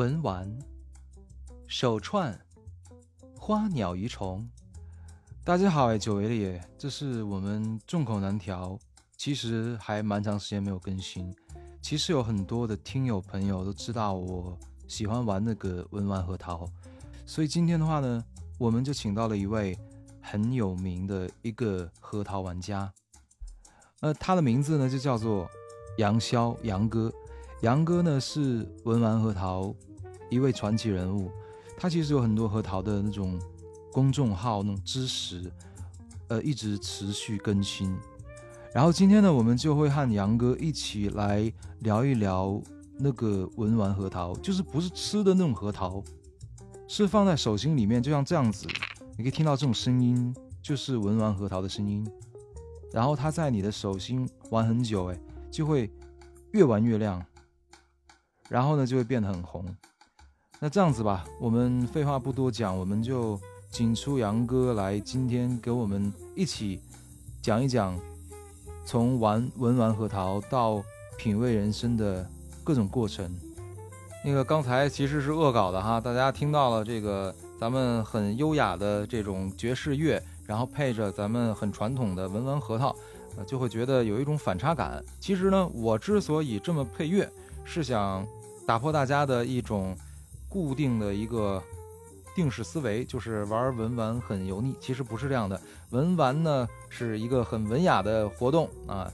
文玩、手串、花鸟鱼虫。大家好，哎，久违了耶！这是我们众口难调，其实还蛮长时间没有更新。其实有很多的听友朋友都知道我喜欢玩那个文玩核桃，所以今天的话呢，我们就请到了一位很有名的一个核桃玩家。呃，他的名字呢就叫做杨潇，杨哥。杨哥呢是文玩核桃一位传奇人物，他其实有很多核桃的那种公众号那种知识，呃，一直持续更新。然后今天呢，我们就会和杨哥一起来聊一聊那个文玩核桃，就是不是吃的那种核桃，是放在手心里面，就像这样子，你可以听到这种声音，就是文玩核桃的声音。然后它在你的手心玩很久，哎，就会越玩越亮。然后呢，就会变得很红。那这样子吧，我们废话不多讲，我们就请出杨哥来，今天给我们一起讲一讲，从玩文玩核桃到品味人生的各种过程。那个刚才其实是恶搞的哈，大家听到了这个咱们很优雅的这种爵士乐，然后配着咱们很传统的文玩核桃，呃，就会觉得有一种反差感。其实呢，我之所以这么配乐，是想。打破大家的一种固定的一个定式思维，就是玩文玩很油腻。其实不是这样的，文玩呢是一个很文雅的活动啊。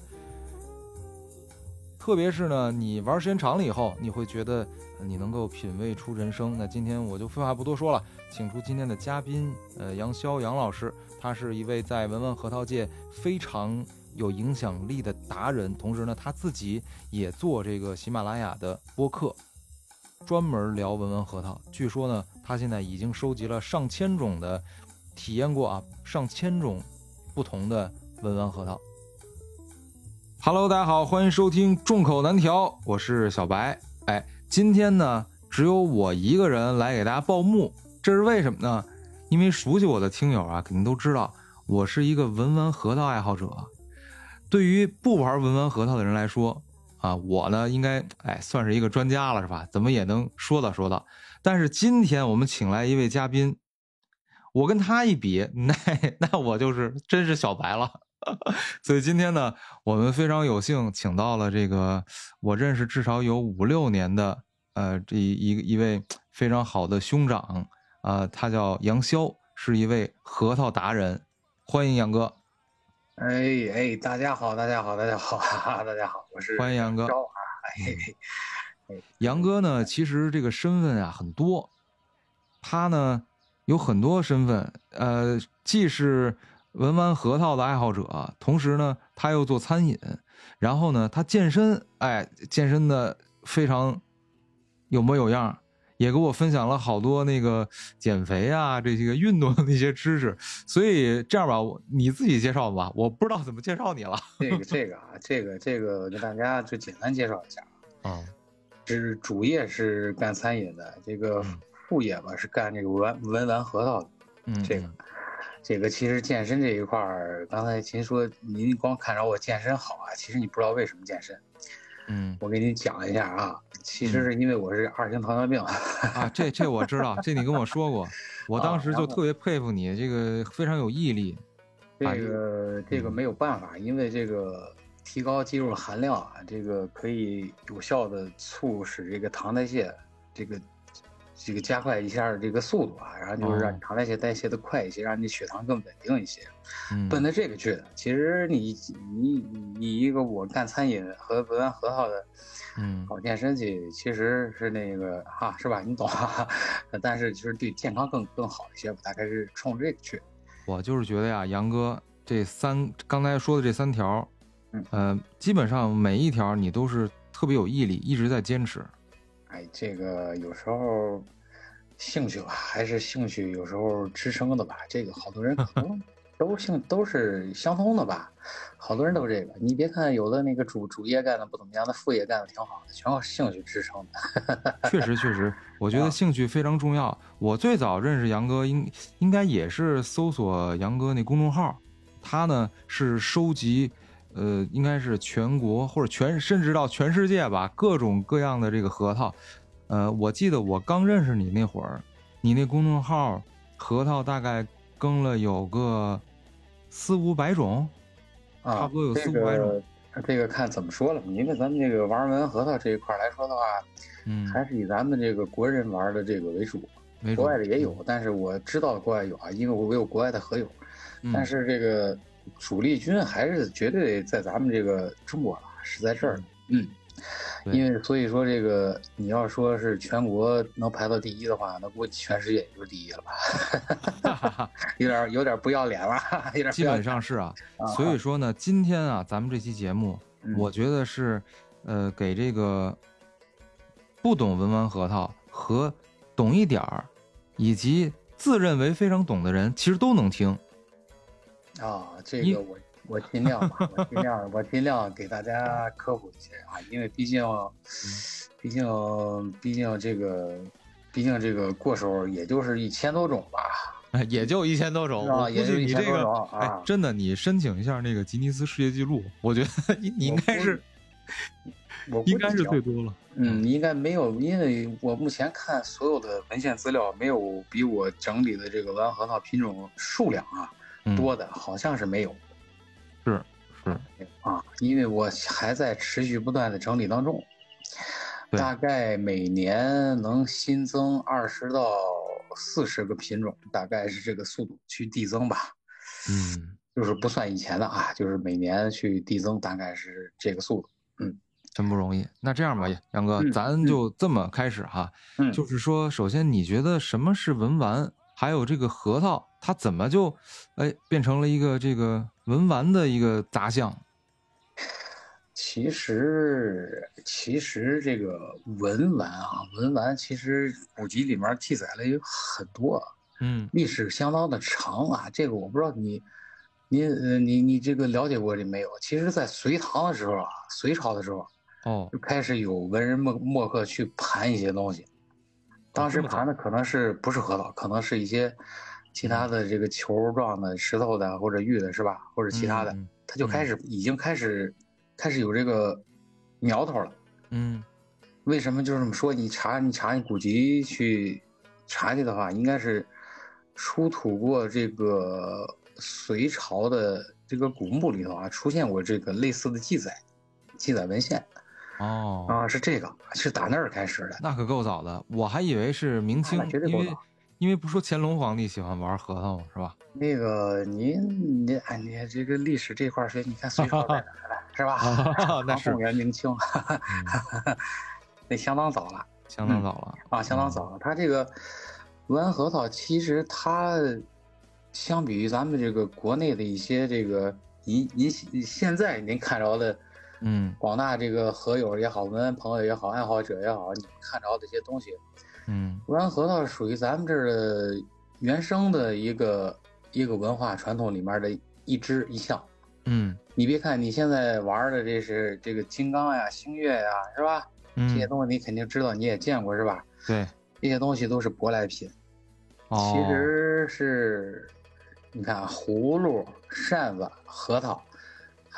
特别是呢，你玩时间长了以后，你会觉得你能够品味出人生。那今天我就废话不多说了，请出今天的嘉宾，呃，杨潇杨老师，他是一位在文玩核桃界非常。有影响力的达人，同时呢，他自己也做这个喜马拉雅的播客，专门聊文玩核桃。据说呢，他现在已经收集了上千种的，体验过啊，上千种不同的文玩核桃。Hello，大家好，欢迎收听众口难调，我是小白。哎，今天呢，只有我一个人来给大家报幕，这是为什么呢？因为熟悉我的听友啊，肯定都知道，我是一个文玩核桃爱好者。对于不玩文玩核桃的人来说，啊，我呢应该哎算是一个专家了，是吧？怎么也能说道说道。但是今天我们请来一位嘉宾，我跟他一比，那那我就是真是小白了。所以今天呢，我们非常有幸请到了这个我认识至少有五六年的呃这一一位非常好的兄长啊，他叫杨潇，是一位核桃达人，欢迎杨哥。哎哎，大家好，大家好，大家好，哈 哈大家好，我是欢迎杨哥。哎，杨哥呢，其实这个身份啊很多，他呢有很多身份，呃，既是文玩核桃的爱好者，同时呢他又做餐饮，然后呢他健身，哎，健身的非常有模有样。也给我分享了好多那个减肥啊，这些个运动的那些知识。所以这样吧，你自己介绍吧，我不知道怎么介绍你了。这个这个啊，这个这个，我给大家就简单介绍一下啊。是主业是干餐饮的，这个副业吧是干这个文文玩核桃的。嗯，这个这个其实健身这一块儿，刚才秦说您光看着我健身好啊，其实你不知道为什么健身。嗯，我给你讲一下啊，其实是因为我是二型糖尿病啊，这这我知道，这你跟我说过，我当时就特别佩服你，这个非常有毅力。这个这个没有办法，因为这个提高肌肉含量啊，这个可以有效的促使这个糖代谢，这个。这个加快一下这个速度啊，然后就是让你糖代谢代谢的快一些，让你血糖更稳定一些，奔着这个去的。其实你你你一个我干餐饮和文玩核桃的，嗯，搞健身去，其实是那个哈，是吧？你懂哈。但是就是对健康更更好一些，大概是冲着这个去。我就是觉得呀，杨哥这三刚才说的这三条，嗯，基本上每一条你都是特别有毅力，一直在坚持。哎，这个有时候兴趣吧，还是兴趣有时候支撑的吧。这个好多人 可能都兴都是相通的吧，好多人都这个。你别看有的那个主主业干的不怎么样，那副业干的挺好的，全靠兴趣支撑的。确实确实，我觉得兴趣非常重要。我最早认识杨哥，应应该也是搜索杨哥那公众号，他呢是收集。呃，应该是全国或者全甚至到全世界吧，各种各样的这个核桃，呃，我记得我刚认识你那会儿，你那公众号核桃大概更了有个四五百种，啊，差不多有四五百种。个这个看怎么说了，因为咱们这个玩文核桃这一块来说的话，嗯，还是以咱们这个国人玩的这个为主，国外的也有，但是我知道国外有啊，因为我有国外的合友，嗯。但是这个主力军还是绝对在咱们这个中国了，是在这儿，嗯，对因为所以说这个你要说是全国能排到第一的话，那估计全世界也就第一了吧，有点有点不要脸了，有点基本上是啊。啊 所以说呢，今天啊，咱们这期节目，嗯我觉得是，呃，给这个不懂文玩核桃和懂一点儿，以及自认为非常懂的人，其实都能听。啊，这个我我尽量吧，我尽量我尽量给大家科普一些啊，因为毕竟，毕竟毕竟这个，毕竟这个过手也就是一千多种吧，也就一千多种，是吧我估也就1000计你这个多种，哎啊，真的，你申请一下那个吉尼斯世界纪录，我觉得你你应该是我估应该是最多了。嗯，应该没有，因为我目前看所有的文献资料，没有比我整理的这个蓝核桃品种数量啊嗯多的，好像是没有。是是，啊，因为我还在持续不断的整理当中，大概每年能新增二十到四十个品种，大概是这个速度去递增吧，嗯，就是不算以前的啊，就是每年去递增，大概是这个速度。嗯真不容易。那这样吧，杨哥，嗯咱就这么开始哈。嗯，就是说，首先你觉得什么是文玩？还有这个核桃，它怎么就，哎，变成了一个这个文玩的一个杂项？其实其实这个文玩啊，文玩其实古籍里面记载了有很多，嗯历史相当的长啊，这个我不知道你，你呃你你这个了解过这没有？其实，在隋唐的时候啊，隋朝的时候哦就开始有文人墨墨客去盘一些东西，当时盘的可能是不是核桃，可能是一些其他的这个球状的、石头的或者玉的，是吧？或者其他的，嗯他就开始已经开始开始有这个苗头了。嗯为什么就是这么说？你查你查你古籍去查去的话，应该是出土过这个隋朝的这个古墓里头啊，出现过这个类似的记载，记载文献哦，啊，是这个，是打那儿开始的。那可够早的，我还以为是明清那绝，对因为够早因为不说乾隆皇帝喜欢玩核桃吗？是吧？那个您您哎你这个历史这块儿学，你看隋朝在哪儿了，是吧？啊 那是元明清，嗯 那相当早了。相当早了。啊，相当早了。它这个文核桃，其实它相比于咱们这个国内的一些这个您您现在您看着的嗯广大这个核友也好，文玩朋友也好，爱好者也好，你们看着的这些东西，嗯文核桃属于咱们这儿的原生的一个一个文化传统里面的一支一项。嗯你别看你现在玩的这是这个金刚呀、星月呀，是吧？这些嗯，东西你肯定知道，你也见过是吧？对，这些东西都是舶来品。哦，其实是，你看啊葫芦、扇子、核桃，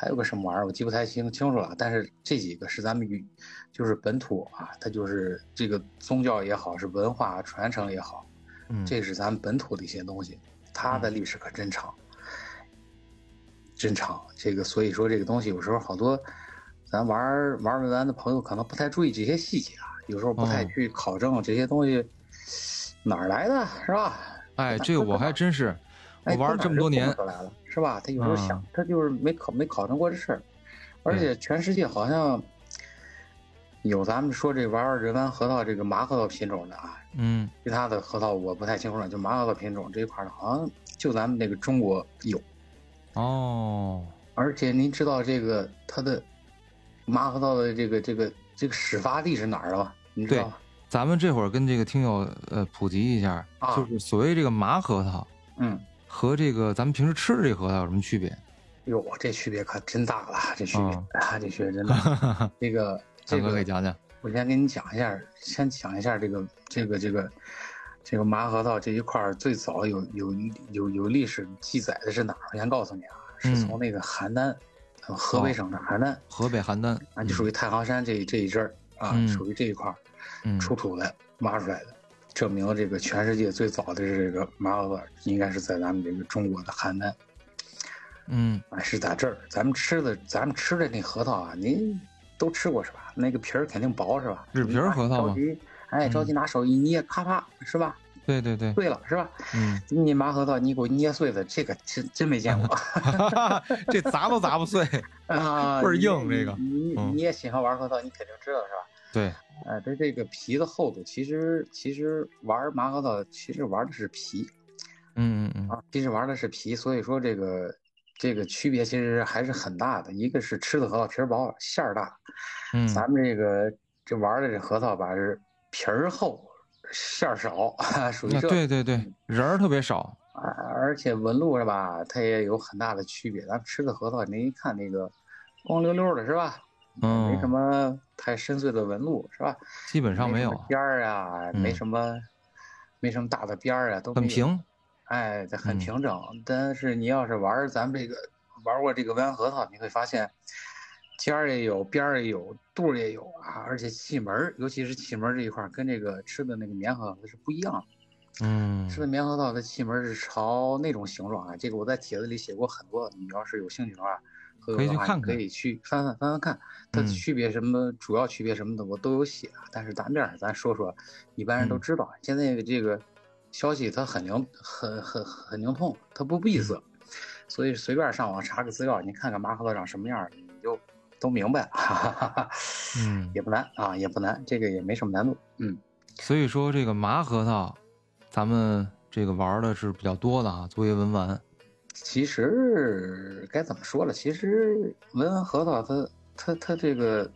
还有个什么玩意儿，我记不太清清楚了。但是这几个是咱们与，就是本土啊，它就是这个宗教也好，是文化传承也好，嗯这是咱们本土的一些东西，它的历史可真长，真长。这个所以说这个东西有时候好多，咱玩儿玩儿文玩的朋友可能不太注意这些细节啊，有时候不太哦去考证这些东西哪儿来的，是吧？哎，这个我还真是，我哎，玩了这么多年是吧？他有时候想嗯，他就是没考没考证过这事儿，而且全世界好像有咱们说这玩儿人玩核桃这个麻核桃品种的啊，嗯。其他的核桃我不太清楚了，就麻核桃品种这一块儿的，好像就咱们那个中国有，哦，而且您知道这个它的麻核桃的这个这个这个始发地是哪儿的吗？你知对道吗？咱们这会儿跟这个听友呃普及一下，啊。就是所谓这个麻核桃嗯，和这个咱们平时吃的这核桃有什么区别？哟，这区别可真大了，这区别 这区别真大。这个 这个给讲讲。我先给你讲一下，先讲一下这个这个这个这个麻核桃这一块最早有有有有历史记载的是哪儿？我先告诉你啊，是嗯从那个邯郸，呃河北省的邯郸河北邯郸啊，就属于太行山这这一阵儿啊，嗯属于这一块儿。嗯出土的挖出来的，证明这个全世界最早的这个麻核桃应该是在咱们这个中国的邯郸。嗯啊，是在这儿，咱们吃的，咱们吃的那核桃啊，您都吃过是吧？那个皮儿肯定薄是吧？纸皮儿核桃吗着急，哎，着急拿手一捏，咔啪是吧？对对对，碎了是吧？嗯，你麻核桃，你给我捏碎的，这个真真没见过 这砸都砸不碎。啊！倍儿硬这个你嗯你也喜欢玩核桃，你肯定知道是吧？对，哎，它这个皮的厚度，其实其实玩麻核桃，其实玩的是皮嗯嗯嗯啊，其实玩的是皮，所以说这个这个区别其实还是很大的。一个是吃的核桃皮儿薄，馅儿大，嗯，咱们这个这玩的这核桃吧是皮儿厚，馅儿少，属于那这。对对对，仁儿特别少。啊，而且纹路是吧，它也有很大的区别。咱们吃的核桃，您一看那个光溜溜的是吧？嗯，没什么太深邃的纹路是吧？基本上没有，边儿啊，没嗯什么，没什么大的边儿啊，都。很平。哎，这很嗯平整。但是你要是玩咱们这个玩过这个弯核桃，你会发现尖儿也有，边儿也有，肚儿也有啊，而且气门，尤其是气门这一块，跟这个吃的那个棉核桃是不一样的。嗯吃的棉核桃的气门是朝那种形状啊，这个我在帖子里写过很多，你要是有兴趣的话，回头可以去看看可以去翻翻翻翻看，它区别什么，主要区别什么的我都有写，但是咱这儿咱说说，一般人都嗯知道。现在这个消息它很灵，很很很灵通，它不闭塞，所以随便上网查个资料，你看看麻核桃长什么样，你就都明白了，哈哈哈哈嗯，也不难啊，也不难，这个也没什么难度，嗯。所以说这个麻核桃，咱们这个玩的是比较多的啊，作为文玩。其实该怎么说了？其实文玩核桃它它它这个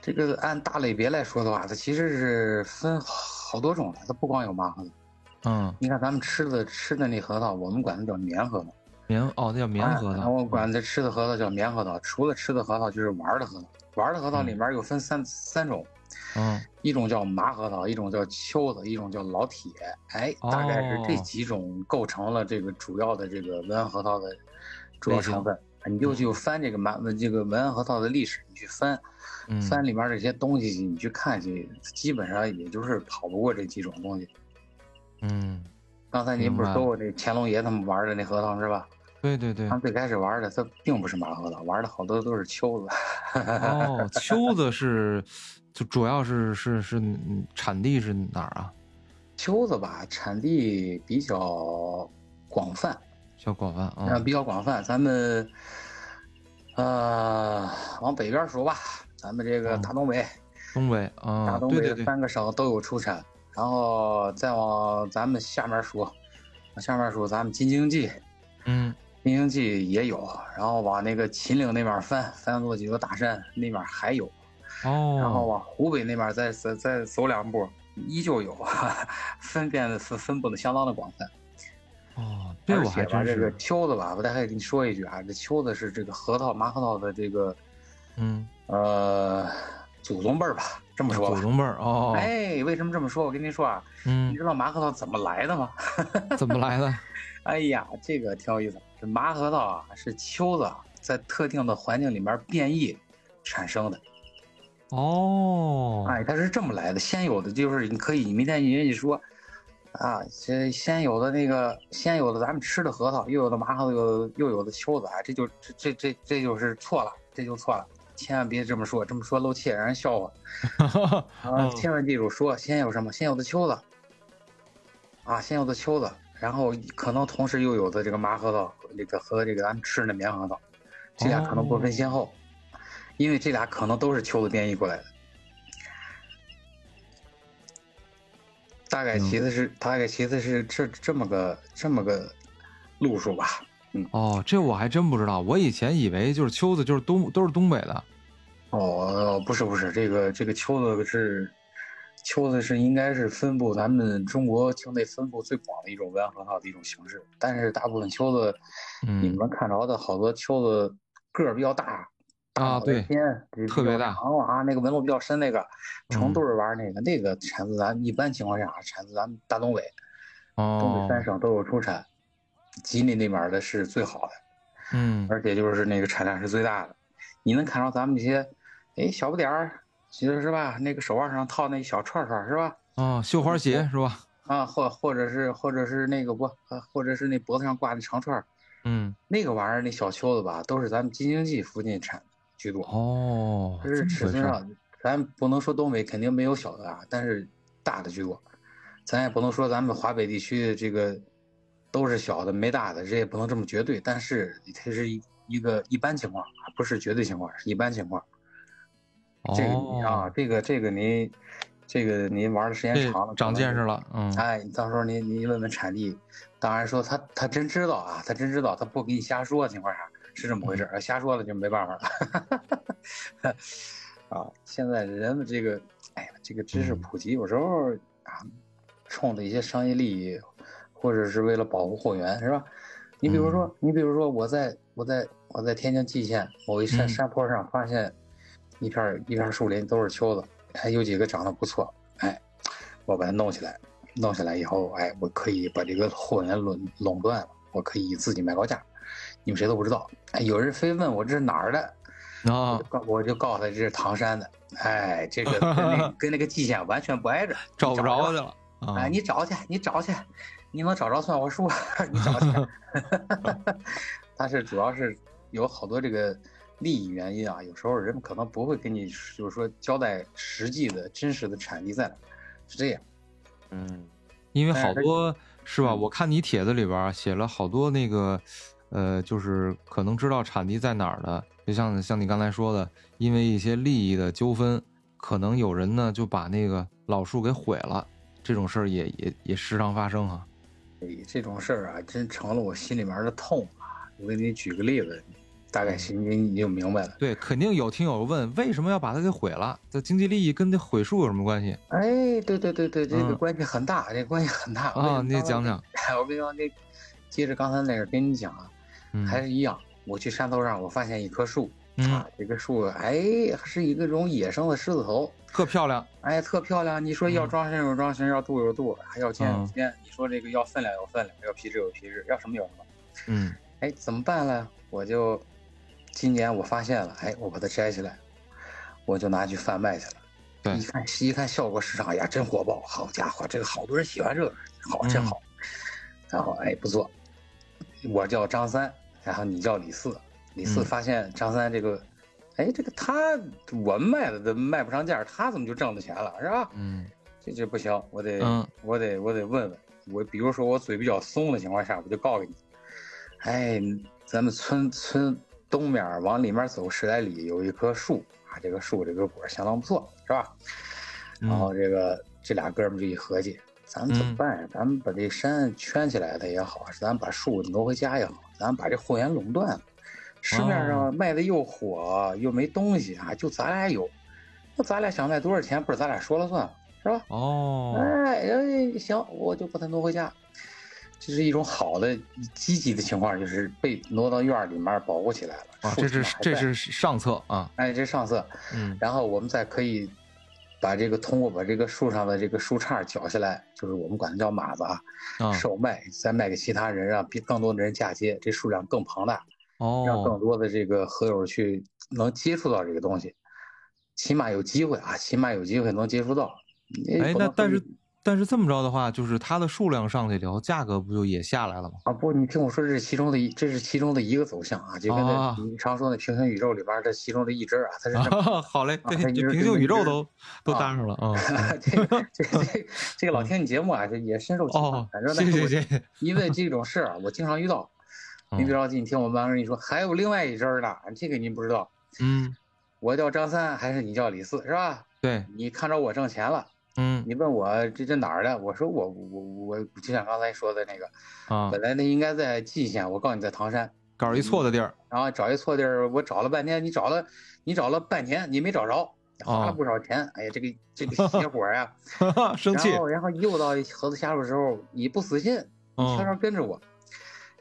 这个按大类别来说的话，它其实是分好多种的，它不光有麻核桃。嗯，你看咱们吃的吃的那核桃，我们管它叫棉核桃，棉哦，那叫棉核桃。哎我管它吃的核桃叫棉核桃。除了吃的核桃，就是玩的核桃。玩的核桃里面又分三三种，嗯一种叫麻核桃，一种叫秋子，一种叫老铁。哎，大概是这哦几种构成了这个主要的这个文安核桃的主要成分。你就去翻这个麻这个文安核桃的历史，你去翻嗯，翻里面这些东西，你去看去，基本上也就是跑不过这几种东西。嗯，刚才您不是说过那乾隆爷他们玩的那核桃是吧？对对对他。们最开始玩的，他并不是马核桃，玩的好多都是秋子。哦，秋子是，就主要是是是嗯产地是哪儿啊？秋子吧，产地比较广泛，较广泛啊，啊。比较广泛。咱们呃往北边数吧，咱们这个嗯大东北，东北啊大啊，东北三个省都有出产。然后再往咱们下面数，往下面数咱们京津冀，嗯京津冀也有。然后往那个秦岭那边翻，翻过几座大山，那边还有。哦，然后往湖北那边再再再走两步，依旧有，分辨的分分布的相当的广泛。哦，对我而且吧，还真这个是，秋子吧，我大概跟你说一句啊，这秋子是这个核桃麻核桃的这个嗯，呃祖宗辈儿吧，这么说吧。祖宗辈儿哦，哎，为什么这么说？我跟您说啊，嗯你，知道麻核桃怎么来的吗？怎么来的？哎呀，这个挺有意思。这麻核桃啊，是秋子啊在特定的环境里面变异产生的。哦，哎，它是这么来的。先有的就是你可以，你明天人家说，啊，这先有的那个，先有的咱们吃的核桃，又有的麻核桃，又又有的秋子，啊，这就这这这这就是错了，这就错了，千万别这么说，这么说漏气，让人笑话 啊！嗯千万记住说，先有什么？先有的秋子，啊，先有的秋子，然后可能同时又有的这个麻核桃，这个和这个咱们吃的棉核桃，这俩可能不分先后。因为这俩可能都是秋子变异过来的。大概其次是、大概其次是这这么个这么个路数吧。嗯哦，这我还真不知道，我以前以为就是秋子就是东都是东北的。哦，不是不是，这个这个秋子是秋子是应该是分布咱们中国境内分布最广的一种文核桃的一种形式，但是大部分秋子，嗯你们看着的好多秋子个儿比较大。大啊对特别大长啊，那个纹路比较深，那个成嗯对儿玩那个，那个产自咱一般情况下产自咱们大东北，哦东北哦，三省都有出产，吉林那边儿的是最好的，嗯而且就是那个产量是最大的。你能看着咱们这些，哎，小不点儿，其实是吧？那个手腕上套那小串串是吧？啊，绣花鞋是吧？啊，或或者是或者是那个不，或者是那脖子上挂的长串嗯，那个玩意儿那小秋子吧，都是咱们京津冀附近产的居多。哦，这是尺寸上，咱不能说东北肯定没有小的啊，但是大的居多。咱也不能说咱们华北地区这个都是小的没大的，这也不能这么绝对。但是它是一一个一般情况，不是绝对情况，是一般情况。这个啊，这个这个您。这个您玩的时间长了，长见识了，嗯，哎，到时候您您问问产地，当然说他他真知道啊，他真知道，他不给你瞎说情况下是这么回事儿，瞎说了就没办法了。啊，现在人们这个，哎呀，这个知识普及有时候啊，冲着一些商业利益，或者是为了保护货源，是吧？你比如说，你比如说，我在我在我在天津蓟县某一山山坡上发现一片一片树林，都是秋子。还有几个长得不错，哎，我把它弄起来，弄起来以后，哎，我可以把这个货源垄垄断了，我可以自己卖高价，你们谁都不知道。哎，有人非问我这是哪儿的，啊，我就告诉他这是唐山的，哎，这个跟那 跟那个蓟县完全不挨着，找不着去了。哎，你找去，你找去，你能找着算我输，你找去。但是主要是有好多这个。利益原因啊，有时候人们可能不会给你，就是说交代实际的真实的产地在哪，是这样。嗯，因为好多是吧？我看你帖子里边写了好多那个，呃，就是可能知道产地在哪儿的，就像像你刚才说的，因为一些利益的纠纷，可能有人呢就把那个老树给毁了，这种事儿也也也时常发生哈。哎，这种事儿啊，真成了我心里面的痛啊！我给你举个例子。大概心里你就明白了。对，肯定有听友问，为什么要把它给毁了？这经济利益跟这毁树有什么关系？哎，对对对对，这个关系很大，这关系很大啊！你讲讲。我跟你说，那接着刚才那个跟你讲啊，还是一样。我去山头上，我发现一棵树啊，这个树哎，是一个种野生的狮子头，特漂亮。哎，特漂亮。你说要装身有装身，要度有度，还要尖有尖。你说这个要分量有分量，要皮质有皮质，要什么有什么。嗯。哎，怎么办呢？我就。今年我发现了，哎，我把它摘下来，我就拿去贩卖去了。对，一看一看效果市场，哎呀，真火爆！好家伙，这个好多人喜欢这个，好真好。然后哎，不错，我叫张三，然后你叫李四。李四发现张三这个，哎，这个他我卖的都卖不上价，他怎么就挣了钱了，是吧？嗯，这这不行，我得我得我得问问我，比如说我嘴比较松的情况下，我就告诉你，哎，咱们村村。东面往里面走十来里，有一棵树啊，这个树这个果相当不错，是吧？然后这个这俩哥们就一合计，咱们怎么办呀？咱们把这山圈起来的也好，是咱把树挪回家也好，咱把这货源垄断了。市面上卖的又火又没东西啊，就咱俩有，那咱俩想卖多少钱，不是咱俩说了算，是吧？哦，哎哎，行，我就把它挪回家。这是一种好的、积极的情况，就是被挪到院里面保护起来了。啊，这是这是上策啊！哎，这上策。嗯，然后我们再可以把这个通过把这个树上的这个树杈绞下来，就是我们管它叫马子啊，售卖，再卖给其他人，让更多的人嫁接，这数量更庞大。哦，让更多的这个合友去能接触到这个东西，起码有机会啊，起码有机会能接触到。哎，那但是。但是这么着的话，就是它的数量上去以后，价格不就也下来了吗？啊不，你听我说，这是其中的一，这是其中的一个走向啊，就跟那你常说的平行宇宙里边这其中的一支啊，它是好嘞，对，平行宇宙都都搭上了啊。这个这这 这个老听你节目啊，这也深受启发。反正谢谢谢谢。因为这种事儿我经常遇到，你别着急，你听我慢慢跟你说，还有另外一支呢，这个您不知道。嗯，我叫张三，还是你叫李四，是吧？对，你看着我挣钱了。嗯，你问我这这哪儿的？我说我我我就像刚才说的那个啊，本来那应该在蓟县，我告诉你在唐山，搞一错的地儿，然后找一错地儿，我找了半天，你找了你找了半天，你没找着，花了不少钱。哎呀，这个这个邪 火呀，生气。然后然后又到盒子下路的时候，你不死心，你悄悄跟着我，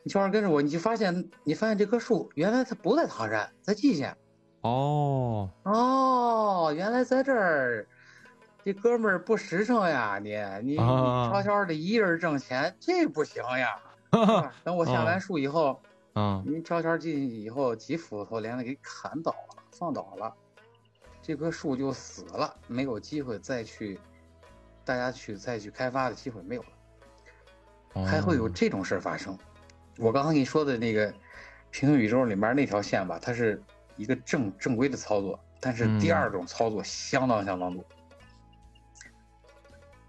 你悄悄跟着我，你就发现你发现这棵树原来它不在唐山，在蓟县。哦哦，原来在这儿。这哥们儿不实诚呀！你你悄悄的一人挣钱，这不行呀！等我下完树以后，嗯，你悄悄进去以后，几斧头连着给砍倒了，放倒了。这棵树就死了，没有机会再去大家去再去开发的机会没有了，还会有哦这种事儿发生。我刚刚跟你说的那个平行宇宙里面那条线吧，它是一个正正规的操作，但是第嗯二种操作相当相当多。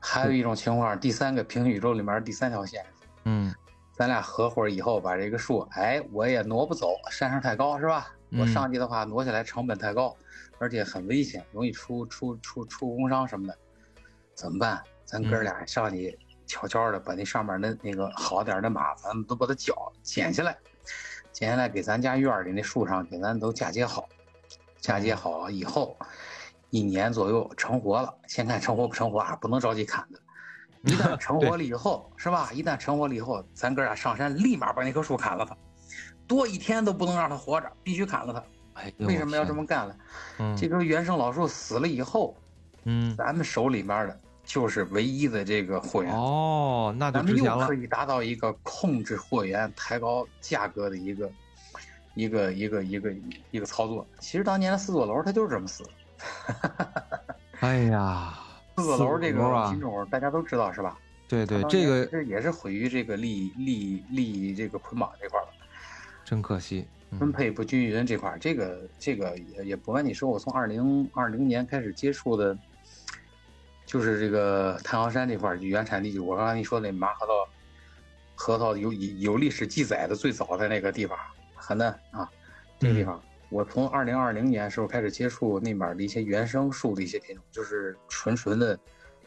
还有一种情况，第三个平行宇宙里面第三条线，嗯。咱俩合伙以后把这个树，哎，我也挪不走，山上太高是吧？我嗯。上去的话挪下来成本太高，而且很危险，容易出出出出工伤什么的，怎么办？咱哥嗯。俩上去悄悄的把那上面的那个好点儿的马，咱们都把它脚剪下来，剪下来给咱家院里那树上给咱都嫁接好，嫁接好以后，一年左右成活了，先看成活不成活啊，不能着急砍的。一旦成活了以后，是吧？一旦成活了以后，咱哥俩上山，立马把那棵树砍了它，多一天都不能让它活着，必须砍了它。哎为什么要这么干呢？嗯这棵原生老树死了以后，嗯咱们手里面的就是唯一的这个货源，哦，那咱们又可。以达到一个控制货源、抬高价格的一个一个一个一个一个操作。其实当年的四座楼它就是这么死的。哎呀，四座楼这个啊品，种大家都知道是吧？对对，这个也是毁于这个利益利益利益这个捆绑这块儿了。真可惜。嗯分配不均匀这块儿，这个这个也也不瞒你说，我从二零二零年开始接触的，就是这个太行山这块儿原产地，就我刚才跟你说那麻核桃，核桃有有历史记载的最早的那个地方，邯郸啊，这个地方，我从二零二零年时候开始接触那边的一些原生树的一些品种，就是纯纯的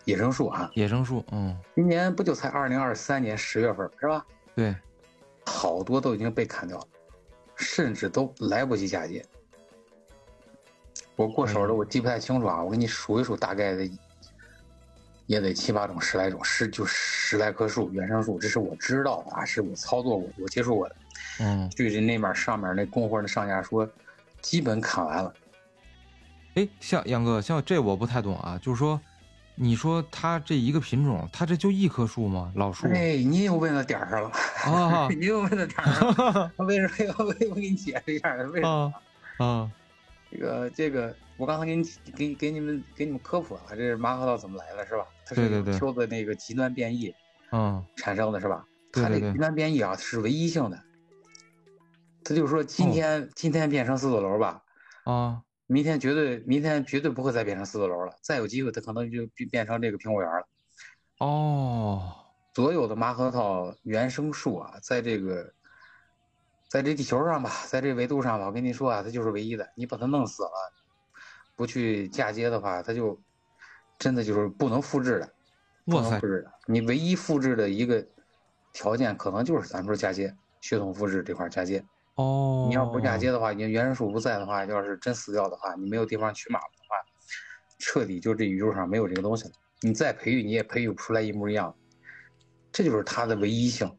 野生树啊。野生树，嗯，今年不就才二零二三年十月份是吧？对，好多都已经被砍掉了，甚至都来不及嫁接。我过手的我记不太清楚啊，我给你数一数，大概的也得七八种、十来种，十就十来棵树，原生树，这是我知道的啊，是我操作过、我接触过的。嗯，据这那面上面那供货的上家说，基本砍完了。哎，像杨哥，像这我不太懂啊，就是说，你说它这一个品种，它这就一棵树吗？老树哎，你又问到点儿上了，啊 你又问到点儿上了。为什么要 为我给你解释一下？为什么？啊啊，这个这个，我刚才给你给给你们给你们科普了，这是马河道怎么来的，是吧？它是秋的那个极端变异嗯产生的，是吧？它这个极端变异啊是唯一性的，它就是说今天、今天变成四座楼吧，啊，明天绝对明天绝对不会再变成四座楼了，再有机会他可能就变变成这个苹果园了。哦，所有的麻核桃原生树啊，在这个，在这地球上吧，在这维度上吧，我跟你说啊，它就是唯一的。你把它弄死了，不去嫁接的话，它就真的就是不能复制的，不能复，制的。你唯一复制的一个条件，可能就是咱们说嫁接，血统复制这块儿嫁接。哦，你要不嫁接的话，你原生树不在的话，要是真死掉的话，你没有地方取马的话，彻底就这宇宙上没有这个东西了。你再培育，你也培育不出来一模一样。这就是它的唯一性。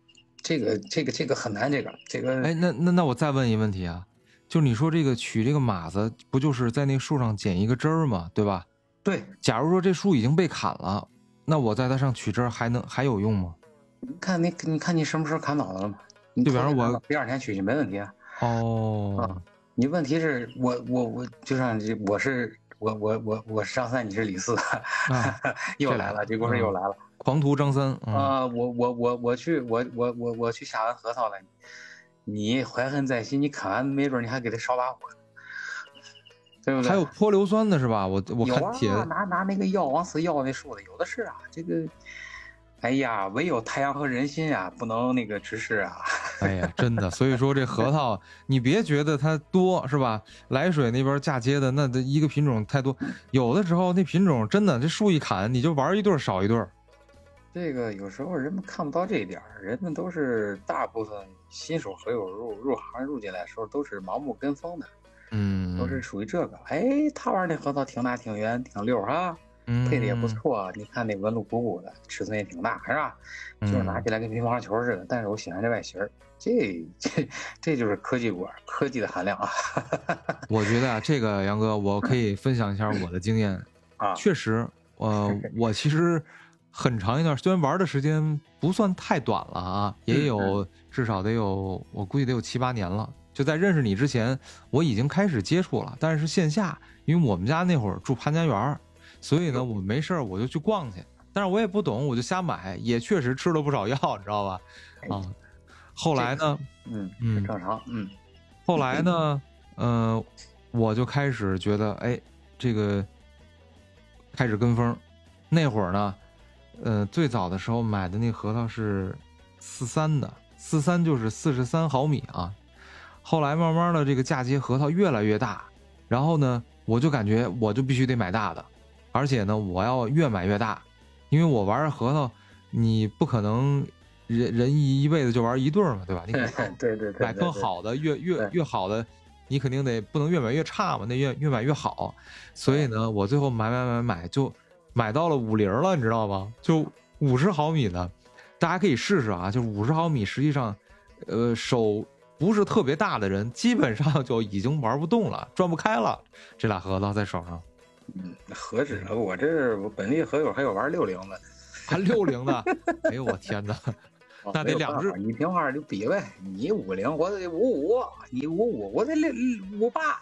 这个这个这个很难，这个这个哎，那那那我再问一个问题啊，就你说这个取这个马子，不就是在那树上剪一个枝儿吗？对吧？对，假如说这树已经被砍了，那我在它上取枝儿还能还有用吗？你看你你看你什么时候砍倒了吗？你就比方说我第二天取去没问题啊。哦，你问题是我我我就像这我是我我我我是张三，你是李四，啊 又这俩来了，这故事又嗯来了。狂徒张三，嗯，啊、我我我我去我我我我去下完核桃了，你怀恨在心，你砍完没准你还给他烧把火，对不对？还有泼硫酸的是吧？我我有看帖啊，拿拿那个药往死药那说的有的是啊，这个，哎呀，唯有太阳和人心啊、不能那个直视啊。哎呀，真的，所以说这核桃，你别觉得它多是吧？涞水那边嫁接的那这一个品种太多，有的时候那品种真的这树一砍，你就玩一对少一对。这个有时候人们看不到这一点儿，人们都是大部分新手所有入入行入进来的时候都是盲目跟风的，嗯，都是属于这个。哎，他玩那核桃挺大挺圆挺溜哈。嗯配的也不错，你看那纹路鼓鼓的，尺寸也挺大，是吧？就是拿嗯起来跟乒乓球似的。但是我喜欢这外形儿，这这这就是科技馆，科技的含量啊！我觉得啊，这个杨哥，我可以分享一下我的经验。啊，确实，呃，我其实很长一段，虽然玩的时间不算太短了啊，也有至少得有，我估计得有七八年了。就在认识你之前，我已经开始接触了，但是线下，因为我们家那会儿住潘家园，所以呢，我没事儿我就去逛去，但是我也不懂，我就瞎买，也确实吃了不少药，你知道吧？啊，后来呢，嗯嗯正常，嗯后来呢，呃，我就开始觉得，哎，这个开始跟风。那会儿呢，呃，最早的时候买的那核桃是四三的，四三就是四十三毫米啊。后来慢慢的，这个嫁接核桃越来越大，然后呢，我就感觉我就必须得买大的，而且呢，我要越买越大，因为我玩核桃，你不可能人人一一辈子就玩一对儿嘛，对吧？你肯 定对对对，买更好的，越越越好的，你肯定得不能越买越差嘛，那越越买越好。所以呢，我最后买买买买就买到了五零了，你知道吗？就五十毫米的，大家可以试试啊。就五十毫米，实际上，呃，手不是特别大的人，基本上就已经玩不动了，转不开了。这俩核桃在手上，嗯，何止啊！我这是我本地核友还有玩六零的，还六零的，哎呦我天哪！哦那得两只你平话就比呗，你五零我得五五，你五五我得六五八，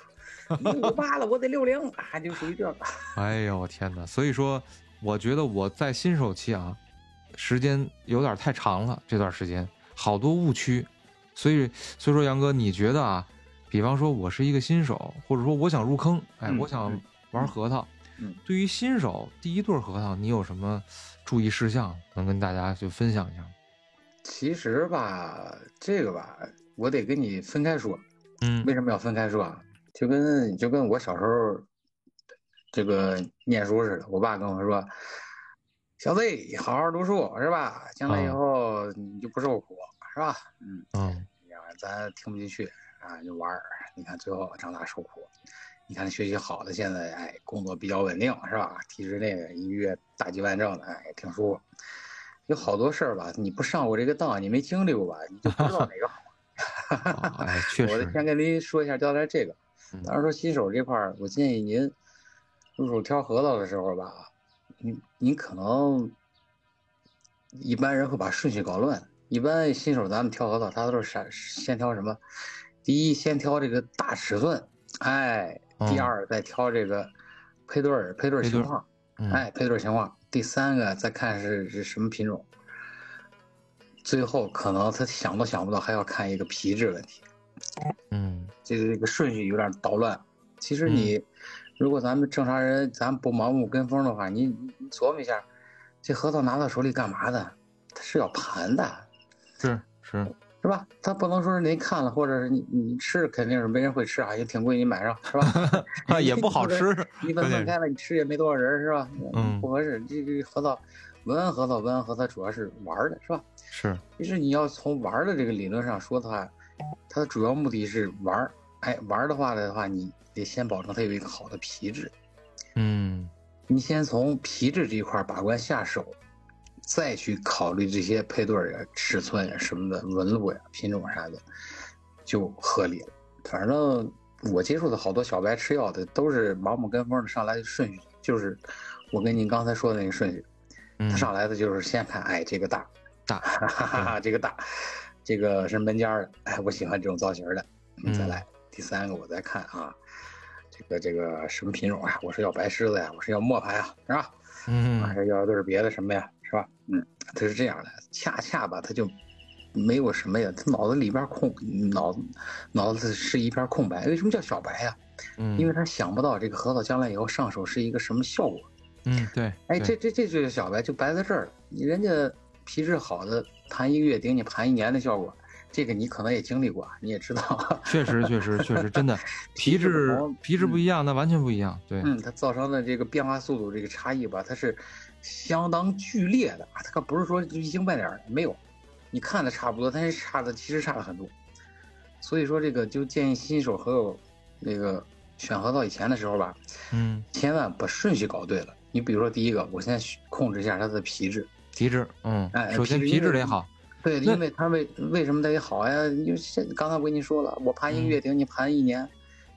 你五八了我得六零，啊，就属于这个。哎呦我天哪！所以说，我觉得我在新手期啊，时间有点太长了，这段时间好多误区。所以，所以说杨哥，你觉得啊，比方说我是一个新手，或者说我想入坑，哎，嗯我想嗯玩核桃，嗯对于新手第一对核桃，你有什么注意事项能跟大家就分享一下吗？其实吧，这个吧，我得跟你分开说。嗯为什么要分开说啊？就跟就跟我小时候这个念书似的，我爸跟我说：“小子，好好读书是吧？将来以啊后你就不受苦是吧？”嗯，嗯咱听不进去啊，就玩儿。你看最后长大受苦。你看学习好的，现在哎工作比较稳定是吧？体制内的一月大几万挣的，哎挺舒服。有好多事儿吧，你不上过这个当，你没经历过吧，你就不知道 哪个好。啊哎，确我实，先跟您说一下交代这个。嗯当然说新手这块儿，我建议您入手挑核桃的时候吧，您您可能一般人会把顺序搞乱。一般新手咱们挑核桃，他都是先先挑什么？第一，先挑这个大尺寸，哎，第嗯二再挑这个配对儿配对儿情况，嗯哎，配对儿情况。第三个再看是是什么品种。最后可能他想都想不到，还要看一个皮质问题。嗯这个这个顺序有点捣乱。其实你，如果咱们正常人，咱不盲目跟风的话，你你你琢磨一下，这核桃拿到手里干嘛的？它是要盘的，是是，是吧？它不能说是您看了，或者是你你吃，肯定是没人会吃啊，也挺贵，你买上是吧？啊也不好吃，一分分开了，你吃也没多少人是吧？嗯不合适。这个核桃，文玩核桃，文玩核桃主要是玩的是吧？是，其实你要从玩的这个理论上说的话，它的主要目的是玩儿。哎，玩的话的话，你得先保证它有一个好的皮质。嗯你先从皮质这一块把关下手，再去考虑这些配对儿呀、尺寸呀什么的、纹路呀、品种啥的，就合理了。反正我接触的好多小白吃药的都是盲目跟风的，上来的顺序就是我跟您刚才说的那个顺序，嗯他，上来的就是先看，哎，这个大，大 哈哈这个大，这个是门尖儿的，哎，我喜欢这种造型儿的，你再嗯来。第三个我再看啊，这个这个什么品种啊？我是要白狮子呀，我是要磨盘呀，是吧？嗯还是要对是别的什么呀，是吧？嗯，他是这样的，恰恰吧，他就没有什么呀，他脑子里边空，脑子脑子是一片空白。为什么叫小白呀？嗯，因为他想不到这个核桃将来以后上手是一个什么效果。嗯对，哎，这这这就是小白，就白在这儿了。你人家皮质好的，盘一个月顶你盘一年的效果，这个你可能也经历过，你也知道。确实，确实，确实，真的，皮皮质皮质不一样，那完全不一样。对，嗯，它造成的这个变化速度这个差异吧，它是相当剧烈的啊，它可不是说就一星半点儿，没有，你看的差不多，但是差的其实差了很多。所以说这个就建议新手和有那个选核桃以前的时候吧，嗯，千万把顺序搞对了。你比如说第一个，我先控制一下它的皮质，皮质，嗯，哎首先皮质得好。对，因为它为为什么得好呀？因为现刚才我跟你说了，我盘一个嗯月顶，你盘一年，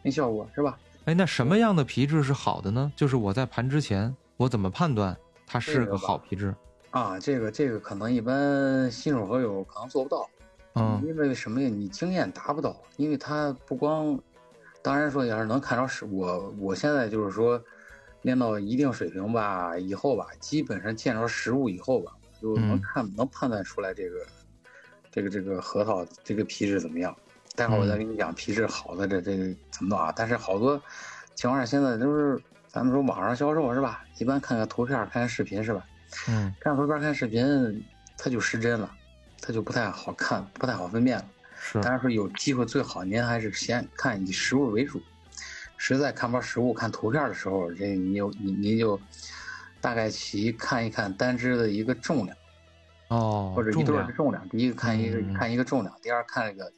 没效果是吧？哎，那什么样的皮质是好的呢？就是我在盘之前，我怎么判断它是个好皮质？啊，这个这个可能一般新手和友可能做不到。嗯因为什么呀？你经验达不到，因为它不光，当然说要是能看着实，我我现在就是说，练到一定水平吧，以后吧，基本上见着实物以后吧，就能嗯看、能判断出来这个这个这个核桃这个皮质怎么样。待会儿我再嗯跟你讲皮质好的这这个怎么弄啊？但是好多情况下现在都是咱们说网上销售是吧？一般看看图片，看看视频是吧？嗯看图片看视频，它就失真了，它就不太好看，不太好分辨了。是当然说有机会最好，您还是先看以实物为主。实在看不着实物，看图片的时候，这你就你你就大概其看一看单只的一个重量，哦，或者一对儿的重量。第一个看一个、嗯看一个重量，第二看这个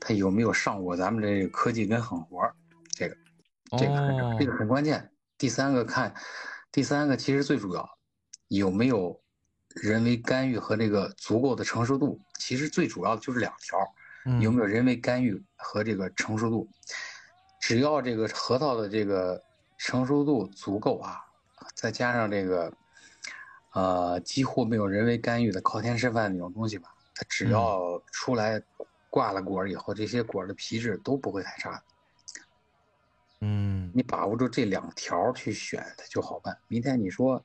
它有没有上过咱们这个科技跟狠活儿，这个这个很、哦这个很关键。第三个看，第三个其实最主要有没有人为干预和这个足够的成熟度，其实最主要的就是两条。嗯有没有人为干预和这个成熟度？只要这个核桃的这个成熟度足够啊，再加上这个呃几乎没有人为干预的靠天吃饭那种东西吧，它只嗯要出来挂了果以后，这些果的皮质都不会太差。嗯你把握住这两条去选，它就好办。明天你说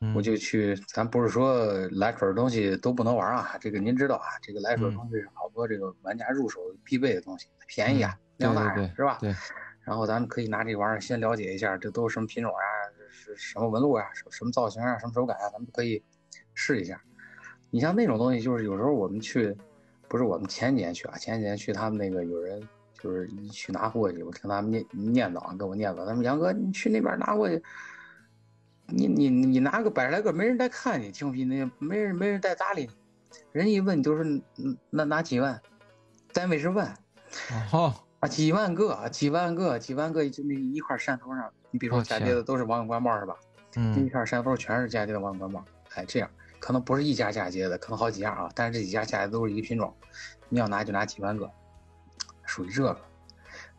嗯我就去，咱不是说来水儿东西都不能玩啊，这个您知道啊，这个来水东西是好多这个玩家入手必备的东西，便宜啊，嗯量大呀，是吧？对，然后咱们可以拿这玩意儿先了解一下，这都是什么品种啊，是什么纹路啊，什什么造型啊，什么手感啊，咱们可以试一下。你像那种东西，就是有时候我们去，不是我们前几年去啊，前几年去他们那个有人就是一去拿货去，我听他们念念叨，跟我念叨，他们杨哥，你去那边拿货去，你你你拿个百十来个，没人再看你，听不听？那没人没人再搭理你，人一问都是嗯那拿几万，单位是万。哦，啊，几万个，啊，几万个，几万个，就那一块山头上，你比如说嫁接的都是王永官帽是吧？这一嗯片山头全是嫁接的王永官帽，哎，这样可能不是一家嫁接的，可能好几家啊，但是这几家嫁接都是一个品种，你要拿就拿几万个，属于这个。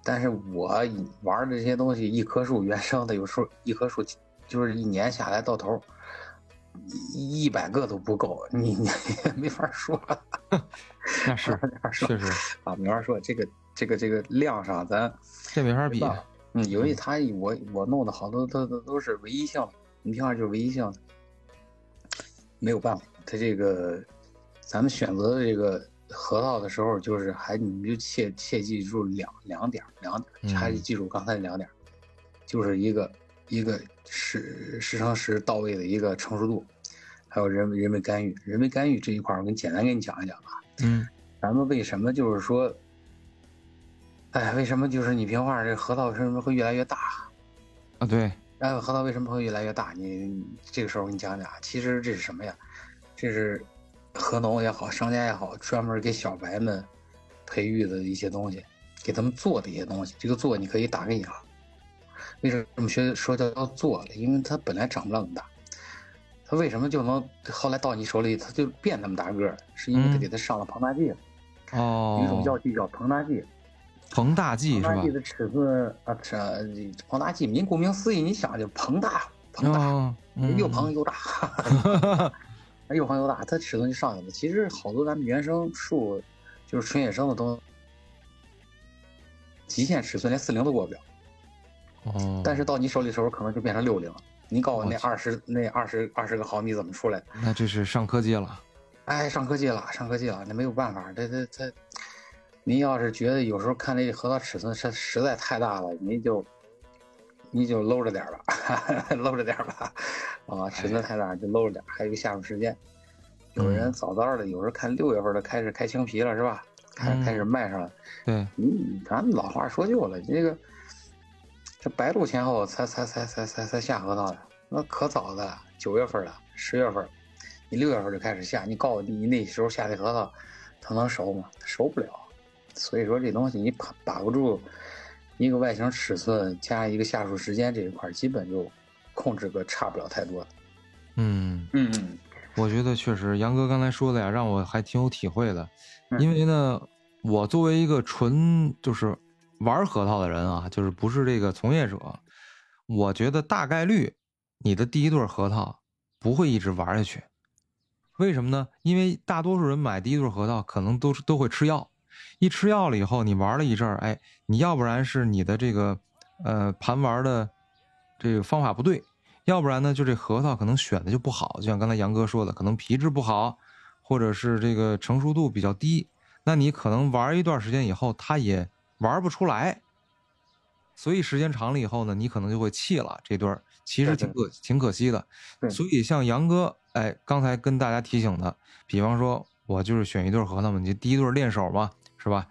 但是我玩的这些东西，一棵树原生的，有时候一棵树就是一年下来到头，一一百个都不够，你你没法说，那是没法说确实，啊，没法说，这个这个这个量上咱。这没法比，嗯，由于它我我弄的好多都都都是唯一性的，你平常就是唯一性的，没有办法。它这个咱们选择的这个核桃的时候，就是还你就切切记住两两点两点，还是嗯记住刚才那两点儿，就是一个一个十十乘十到位的一个成熟度，还有人为人为干预。人为干预这一块儿，我给你简单给你讲一讲吧。嗯咱们为什么就是说，哎，为什么就是你平话这核桃为什么会越来越大？啊对，哎，核桃为什么会越来越大？你你这个时候我给你讲讲啊，其实这是什么呀？这是核农也好，商家也好，专门给小白们培育的一些东西，给他们做的一些东西。这个做你可以打个引号。为什么学说叫叫做了？因为它本来长不了那么大，它为什么就能后来到你手里它就变那么大个儿？是因为它嗯给它上了膨大剂了。哦，有一种药剂叫膨大剂，膨大剂是吧膨大剂？的尺寸啊，这膨大剂，您顾名思义，你想就膨大，膨大，哦，嗯又膨又大，又膨又大，它尺寸就上去了。其实好多咱们原生树，就是纯野生的都，极限尺寸连四零都过不了，哦，但是到你手里的时候，可能就变成六零了。你告诉我那二十那二十二十个毫米怎么出来？那这是上科技了，哎，上科技了，上科技了，那没有办法，这这这，您要是觉得有时候看这核桃尺寸实实在太大了，您就，你就搂着点儿吧，搂着点儿吧，啊，尺寸太大就搂着点儿，还有一个下手时间。有人嗯早早的，有人看六月份的开始开青皮了，是吧？开嗯开始卖上了。对，嗯，咱们老话说旧了，这个这白露前后才才才才才才下核桃的，那可早的了，九月份了，十月份，你六月份就开始下，你告诉我你那时候下的核桃，它能熟吗？它熟不了。所以说这东西你把把不住一个外形尺寸加一个下树时间这一块，基本就控制个差不了太多。嗯，嗯嗯我觉得确实杨哥刚才说的呀，让我还挺有体会的，嗯因为呢，我作为一个纯就是玩核桃的人啊，就是不是这个从业者，我觉得大概率你的第一对核桃不会一直玩下去，为什么呢？因为大多数人买第一对核桃可能都是都会吃药，一吃药了以后，你玩了一阵儿，哎，你要不然是你的这个呃盘玩的这个方法不对，要不然呢就这核桃可能选的就不好，就像刚才杨哥说的，可能皮质不好，或者是这个成熟度比较低，那你可能玩一段时间以后，它也玩不出来。所以时间长了以后呢，你可能就会弃了这对儿，其实挺可挺可惜的。所以像杨哥，哎，刚才跟大家提醒的，比方说我就是选一对核桃嘛，你第一对练手嘛，是吧？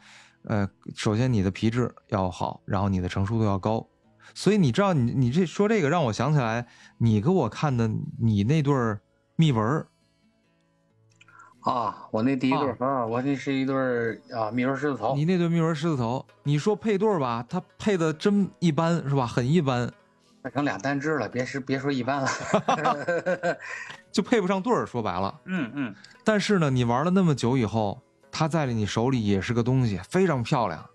呃，首先你的皮质要好，然后你的成熟度要高。所以你知道，你你这说这个让我想起来，你给我看的你那对密纹啊，我那第一对啊，我那是一对啊密纹狮子头。你那对密纹狮子头，你说配对吧，它配的真一般，是吧？很一般，那成俩单只了，别是别说一般了，就配不上对儿。说白了，嗯嗯。但是呢，你玩了那么久以后，它在了你手里也是个东西，非常漂亮，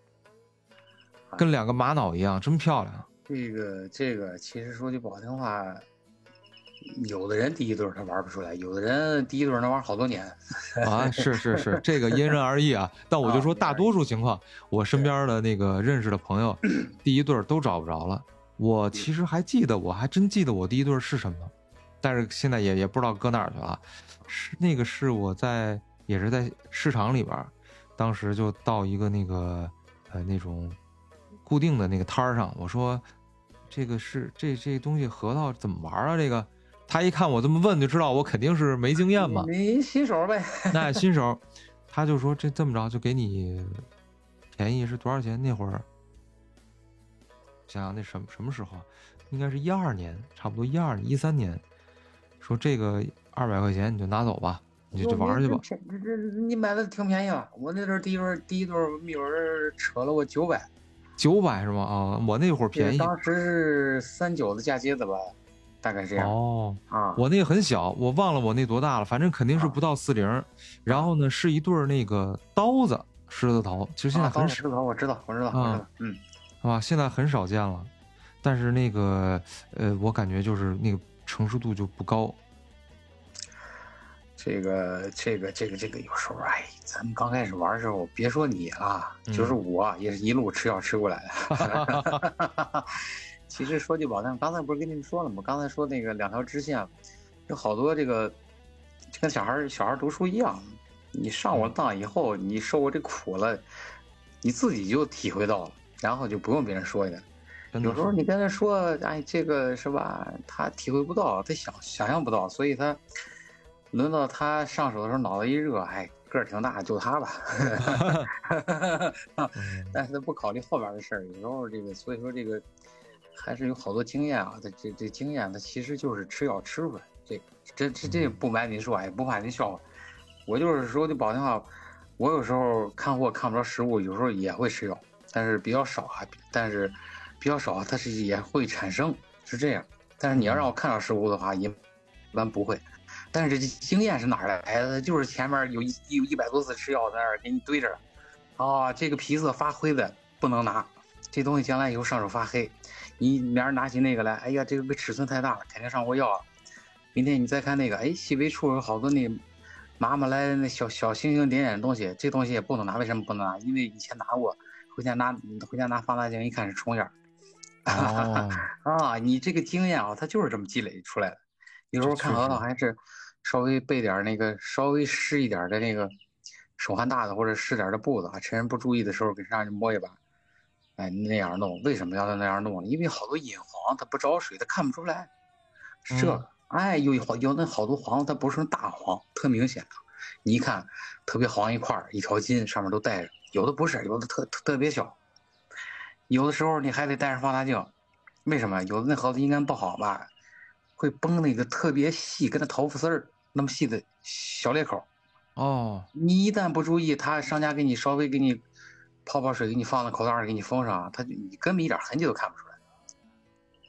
跟两个玛瑙一样，真漂亮。这个这个，其实说句不好听话。有的人第一对他玩不出来，有的人第一对能玩好多年。啊，是是是，这个因人而异啊。但我就说大多数情况，我身边的那个认识的朋友，第一对都找不着了。我其实还记得，我还真记得我第一对是什么，但是现在也也不知道搁哪儿去了。是那个是我在也是在市场里边，当时就到一个那个呃那种固定的那个摊儿上，我说这个是这这东西核桃怎么玩啊？这个。他一看我这么问，就知道我肯定是没经验嘛。你新手呗。那新手，他就说这这么着就给你便宜是多少钱？那会儿想想那什么什么时候？应该是一二年，差不多一二一三年。说这个二百块钱你就拿走吧，你就就玩去吧。这这你买的挺便宜了。我那阵第一对第一对蜜纹扯了我九百。九百是吗？啊，我那会儿便宜。当时是三九的嫁接的吧。大概这样哦啊，我那个很小，我忘了我那多大了，反正肯定是不到四零。然后呢，是一对那个刀子狮子头，其实现在很少。狮子头我知道，我知道，啊，嗯，啊，现在很少见了。但是那个呃，我感觉就是那个成熟度就不高。这个这个这个这个有时候哎，咱们刚开始玩的时候，别说你啊，就是我也是一路吃药吃过来的。其实说句不好听，刚才不是跟你们说了吗？刚才说那个两条支线，有好多这个，就跟小孩小孩读书一样，你上过当以后，你受过这苦了，你自己就体会到了，然后就不用别人说的。有时候你跟他说，哎，这个是吧？他体会不到，他想想象不到，所以他轮到他上手的时候，脑子一热，哎，个儿挺大，就他吧。但是他不考虑后边的事儿，有时候这个，所以说这个。还是有好多经验啊，这这这经验，它其实就是吃药吃出来。这这这这不瞒您说，也不怕您笑话，我就是说句不好听话，我有时候看货看不着实物，有时候也会吃药，但是比较少啊，但是比较少，它是也会产生，是这样。但是你要让我看到实物的话，一般不会。但是这经验是哪来的？就是前面有一有一百多次吃药在那儿给你堆着，啊，这个皮色发灰的不能拿，这东西将来以后上手发黑。你明儿拿起那个来，哎呀，这个尺寸太大了，肯定上过药。明天你再看那个，哎，细微处有好多那麻麻来那小小星星点点的东西，这东西也不能拿。为什么不能拿？因为以前拿过，回家拿回家拿放大镜一看是虫眼儿。啊，你这个经验啊，它就是这么积累出来的。有时候看核桃还是稍微备点那个稍微湿一点的那个手汗大的或者湿点的布子啊，趁人不注意的时候给上去摸一把。哎，那样弄，为什么要那样弄呢？因为好多隐黄，它不着水，它看不出来。是这个，哎，有好有那好多黄，它不是大黄，特明显。你一看，特别黄一块一条筋上面都带着。有的不是，有的特特别小。有的时候你还得带上放大镜，为什么？有的那盒子应该不好吧，会崩那个特别细，跟那桃腐丝儿那么细的小裂口。哦。你一旦不注意，他商家给你稍微给你。泡泡水给你放在口袋里，给你封上，它你根本一点痕迹都看不出来。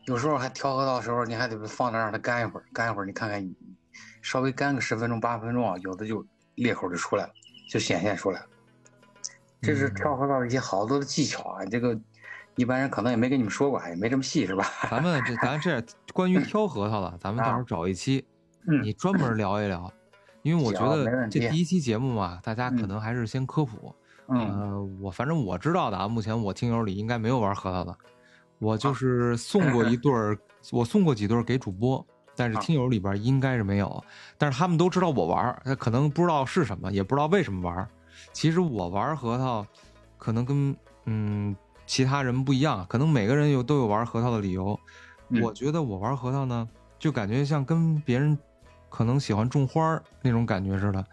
有时候还调核桃的时候，你还得放那让它干一会儿，干一会儿，你看看，稍微干个十分钟八分钟啊，有的就裂口就出来了，就显现出来了。这是调核桃一些好多的技巧啊，这个一般人可能也没跟你们说过，也没这么细是吧？咱们这咱这关于 挑核桃了，咱们到时候找一期，你专门聊一聊。因为我觉得这第一期节目嘛，大家可嗯能还是先科普。嗯呃，我反正我知道的啊，目前我听友里应该没有玩核桃的，我啊就是送过一对儿，我送过几对儿给主播，但是啊听友里边应该是没有，但是他们都知道我玩儿，他可能不知道是什么，也不知道为什么玩儿。其实我玩核桃，可能跟嗯其他人不一样，可能每个人有都有玩核桃的理由。嗯我觉得我玩核桃呢，就感觉像跟别人可能喜欢种花儿那种感觉似的，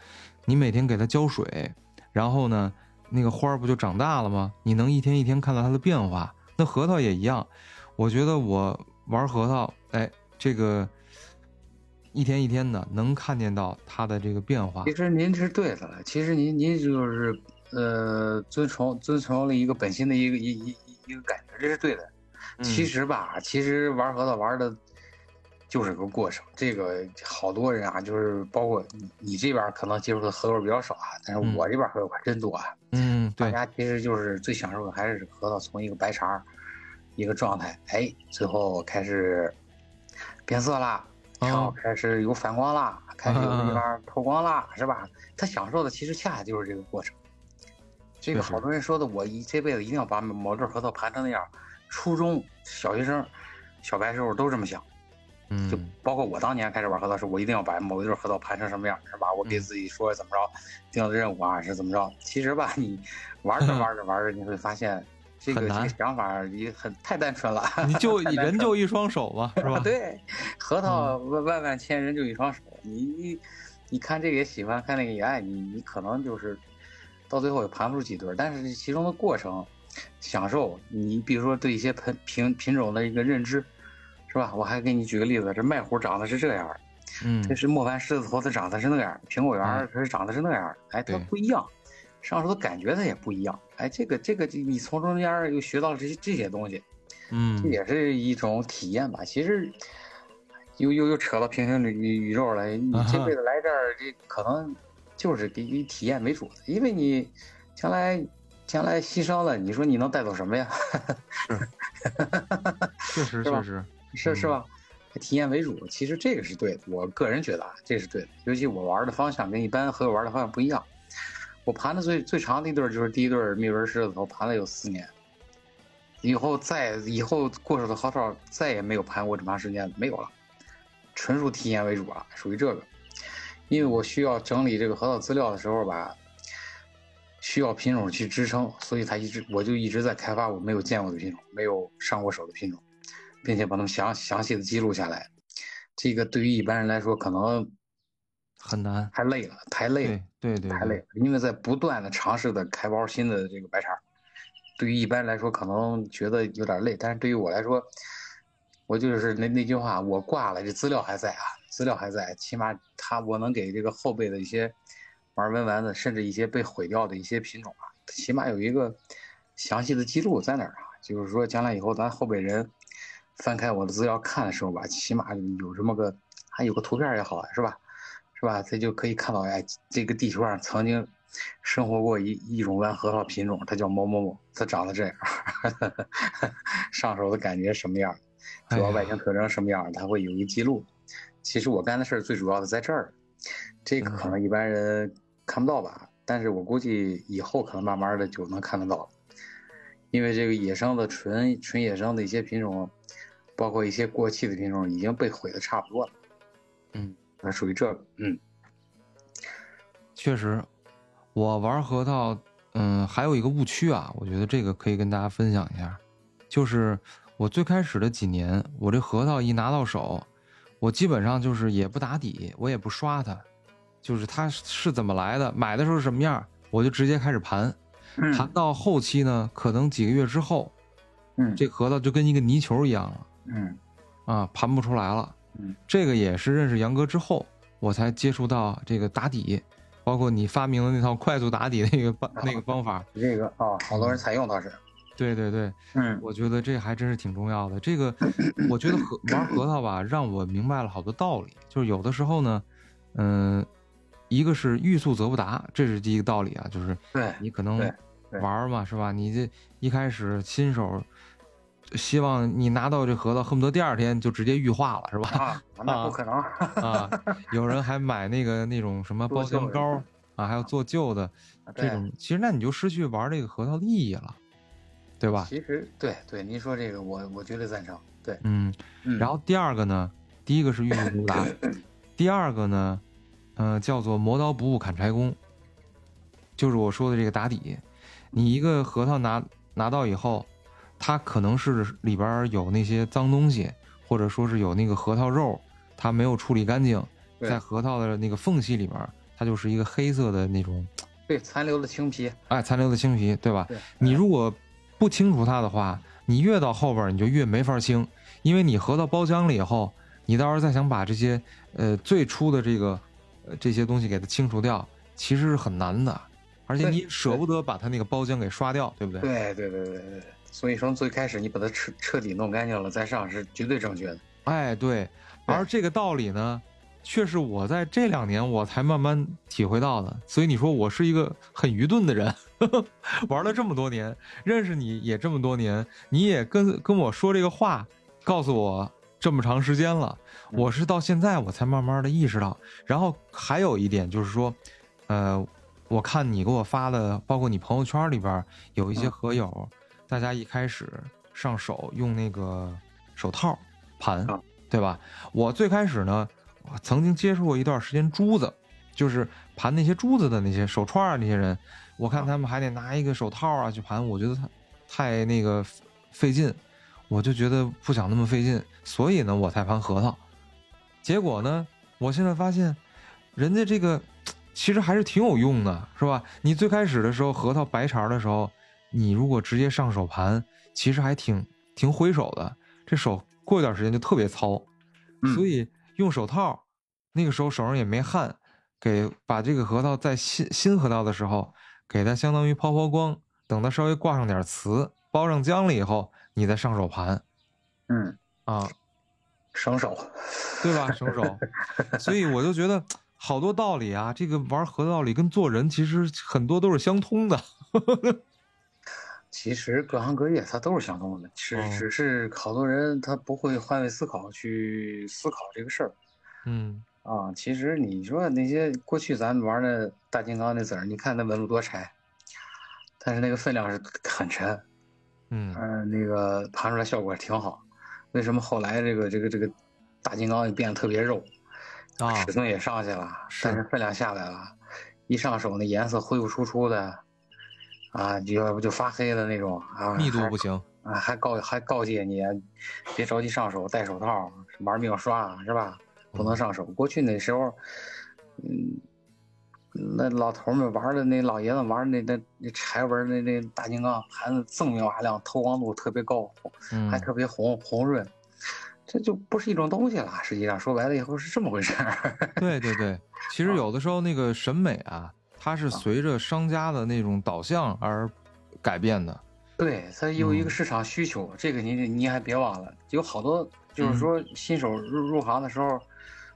你每天给它浇水，然后呢，那个花儿不就长大了吗？你能一天一天看到它的变化。那核桃也一样，我觉得我玩核桃，哎，这个一天一天的能看见到它的这个变化其。实您是对的了，其实您您就是呃遵从遵从了一个本心的一个一一一一个感觉，这是对的。其嗯实吧，其实玩核桃玩的就是个过程。这个好多人啊，就是包括你你这边可能接触的核桃比较少啊，但是嗯我这边核桃还真多啊。嗯，大，家其实就是最享受的还是核桃从一个白茬儿一个状态，哎，最后开始变色啦，然后哦开始有反光啦，开始有地方透光啦，是吧？他享受的其实恰恰就是这个过程。这个好多人说的，我一这辈子一定要把某粒核桃盘成那样。初中小学生、小白时候都这么想，就嗯包括我当年开始玩核桃时，我一定要把某一对核桃盘成什么样，是吧？我给嗯自己说怎么着，定的任务啊是怎么着。其实吧，你玩着玩着玩着，你会发现这个这个想法也很太单纯了。你就太单纯人就一双手嘛，是吧？对，核桃万万万千人就一双手，你你你看这个也喜欢，看那个也爱，你你可能就是到最后也盘不出几对儿，但是其中的过程享受，你比如说对一些品品品种的一个认知，是吧？我还给你举个例子，这麦虎长得是这样儿，嗯。这是莫凡狮子头，它长得是那样儿，苹果园儿它是长得是那样儿，哎，它不一样，上手的感觉它也不一样，哎，这个这个你从中间又学到了这些这些东西。嗯。这嗯也是一种体验吧。其实又又又扯到平行宇宇宙了，你这辈子来这儿，这可能就是给你体验为主的，因为你将来将来牺牲了，你说你能带走什么呀？确实 确实，是是吧？体验为主，其实这个是对的。我个人觉得啊，这是对的。尤其我玩的方向跟一般和友玩的方向不一样。我盘的最最长的一对儿就是第一对儿蜜纹狮子头，盘了有四年。以后再以后过手的核桃再也没有盘过这么长时间，没有了，纯属体验为主啊，属于这个。因为我需要整理这个核桃资料的时候吧，需要品种去支撑，所以它一直我就一直在开发我没有见过的品种，没有上过手的品种，并且把它们详详细的记录下来。这个对于一般人来说，可能很难。太累了，太累了对。太累了，因为在不断的尝试的开包新的这个白茶，对于一般人来说可能觉得有点累，但是对于我来说，我就是那那句话，我挂了，这资料还在啊，资料还在，起码他我能给这个后辈的一些玩文玩的，甚至一些被毁掉的一些品种啊，起码有一个详细的记录在哪儿啊，就是说将来以后咱后辈人翻开我的资料看的时候吧，起码有这么个还有个图片也好，是吧？是吧？他就可以看到，哎，这个地球上曾经生活过一一种弯核桃品种，它叫某某某，它长得这样，上手的感觉什么样，主要外形特征什么样，它会有一记录。其实我干的事儿最主要的在这儿，这个可能一般人看不到吧，但是我估计以后可能慢慢的就能看得到了，因为这个野生的纯纯野生的一些品种，包括一些过气的品种已经被毁的差不多了。嗯，它属于这个，嗯。确实，我玩核桃，嗯，还有一个误区啊，我觉得这个可以跟大家分享一下，就是我最开始的几年，我这核桃一拿到手，我基本上就是也不打底，我也不刷它，就是它是怎么来的，买的时候是什么样，我就直接开始盘，嗯盘到后期呢，可能几个月之后，嗯这核桃就跟一个泥球一样了嗯啊，盘不出来了。嗯这个也是认识杨哥之后，我才接触到这个打底，包括你发明的那套快速打底那个方那个方法。这个啊，好多人采用倒是，对对对，嗯我觉得这还真是挺重要的。这个，我觉得核 玩核桃吧，让我明白了好多道理。就是有的时候呢，嗯、一个是欲速则不达，这是第一个道理啊，就是对你可能玩嘛，是吧？你这一开始新手希望你拿到这核桃，恨不得第二天就直接玉化了，是吧？啊，那不可能。啊，有人还买那个那种什么包浆膏啊，还有做旧的这种，其实那你就失去玩这个核桃的意义了，对吧？其实对对，您说这个我我绝对赞成。对，嗯，然后第二个呢，第一个是玉木如达，第二个呢，嗯，叫做磨刀不误砍柴工，就是我说的这个打底。你一个核桃拿拿到以后，它可能是里边有那些脏东西，或者说是有那个核桃肉，它没有处理干净，在核桃的那个缝隙里边，它就是一个黑色的那种，对，残留的青皮，哎，残留的青皮，对吧？你如果不清除它的话。你越到后边，你就越没法清，因为你核桃包浆了以后，你到时候再想把这些呃最初的这个呃这些东西给它清除掉，其实是很难的，而且你舍不得把它那个包浆给刷掉，对不对？对对对对对。所以说最开始你把它彻彻底弄干净了再上是绝对正确的。哎，对。而这个道理呢？却是我在这两年我才慢慢体会到的，所以你说我是一个很愚钝的人，玩了这么多年，认识你也这么多年，你也跟跟我说这个话，告诉我这么长时间了，我是到现在我才慢慢的意识到。然后还有一点就是说，呃，我看你给我发的，包括你朋友圈里边有一些合友，大家一开始上手用那个手套盘，对吧？我最开始呢。我曾经接触过一段时间珠子，就是盘那些珠子的那些手串啊，那些人，我看他们还得拿一个手套啊去盘，我觉得太太那个费劲，我就觉得不想那么费劲，所以呢，我才盘核桃。结果呢，我现在发现，人家这个 其实还是挺有用的，是吧？你最开始的时候核桃白茬的时候，你如果直接上手盘，其实还挺挺挥手的，这手过一段时间就特别糙，所以。用手套，那个时候手上也没汗，给把这个核桃在新新核桃的时候，给它相当于抛抛光，等它稍微挂上点瓷，包上浆了以后，你再上手盘，嗯啊，省手，对吧？省手，所以我就觉得好多道理啊，这个玩核桃道理跟做人其实很多都是相通的。其实各行各业它都是相通的，只只是好多人他不会换位思考去思考这个事儿。嗯啊，其实你说那些过去咱们玩的大金刚那籽儿，你看那纹路多柴，但是那个分量是很沉。嗯嗯，那个盘出来效果挺好。为什么后来这个这个这个大金刚也变得特别肉？啊，尺寸也上去了，但是分量下来了，一上手那颜色灰不出出的。啊，就要不就发黑的那种啊，密度不行啊，还告还告诫你，别着急上手，戴手套，玩命刷是吧？不能上手。过去那时候，嗯，那老头们玩的那老爷子玩那那那柴纹那那大金刚盘子锃明瓦亮，透光度特别高，还特别红红润，这就不是一种东西了。实际上说白了以后是这么回事儿。对对对，其实有的时候那个审美啊。它是随着商家的那种导向而改变的，对，它有一个市场需求，这个你你还别忘了，有好多就是说新手入入行的时候，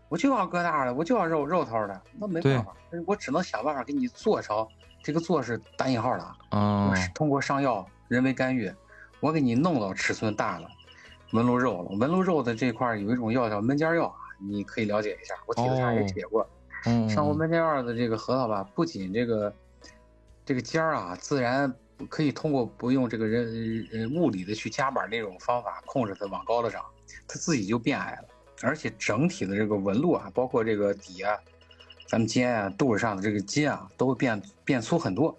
我就要疙瘩的，我就要肉肉头的，那没办法，我只能想办法给你做成这个做是单引号的啊，通过上药人为干预，我给你弄到尺寸大了，纹路肉了，纹路肉的这块有一种药叫门尖药，你可以了解一下，我帖子上也写过。上过门尖二的这个核桃吧，不仅这个这个尖儿啊，自然可以通过不用这个人呃物理的去夹板那种方法控制它往高了长，它自己就变矮了，而且整体的这个纹路啊，包括这个底啊，咱们尖啊肚子上的这个筋啊，都会变变粗很多，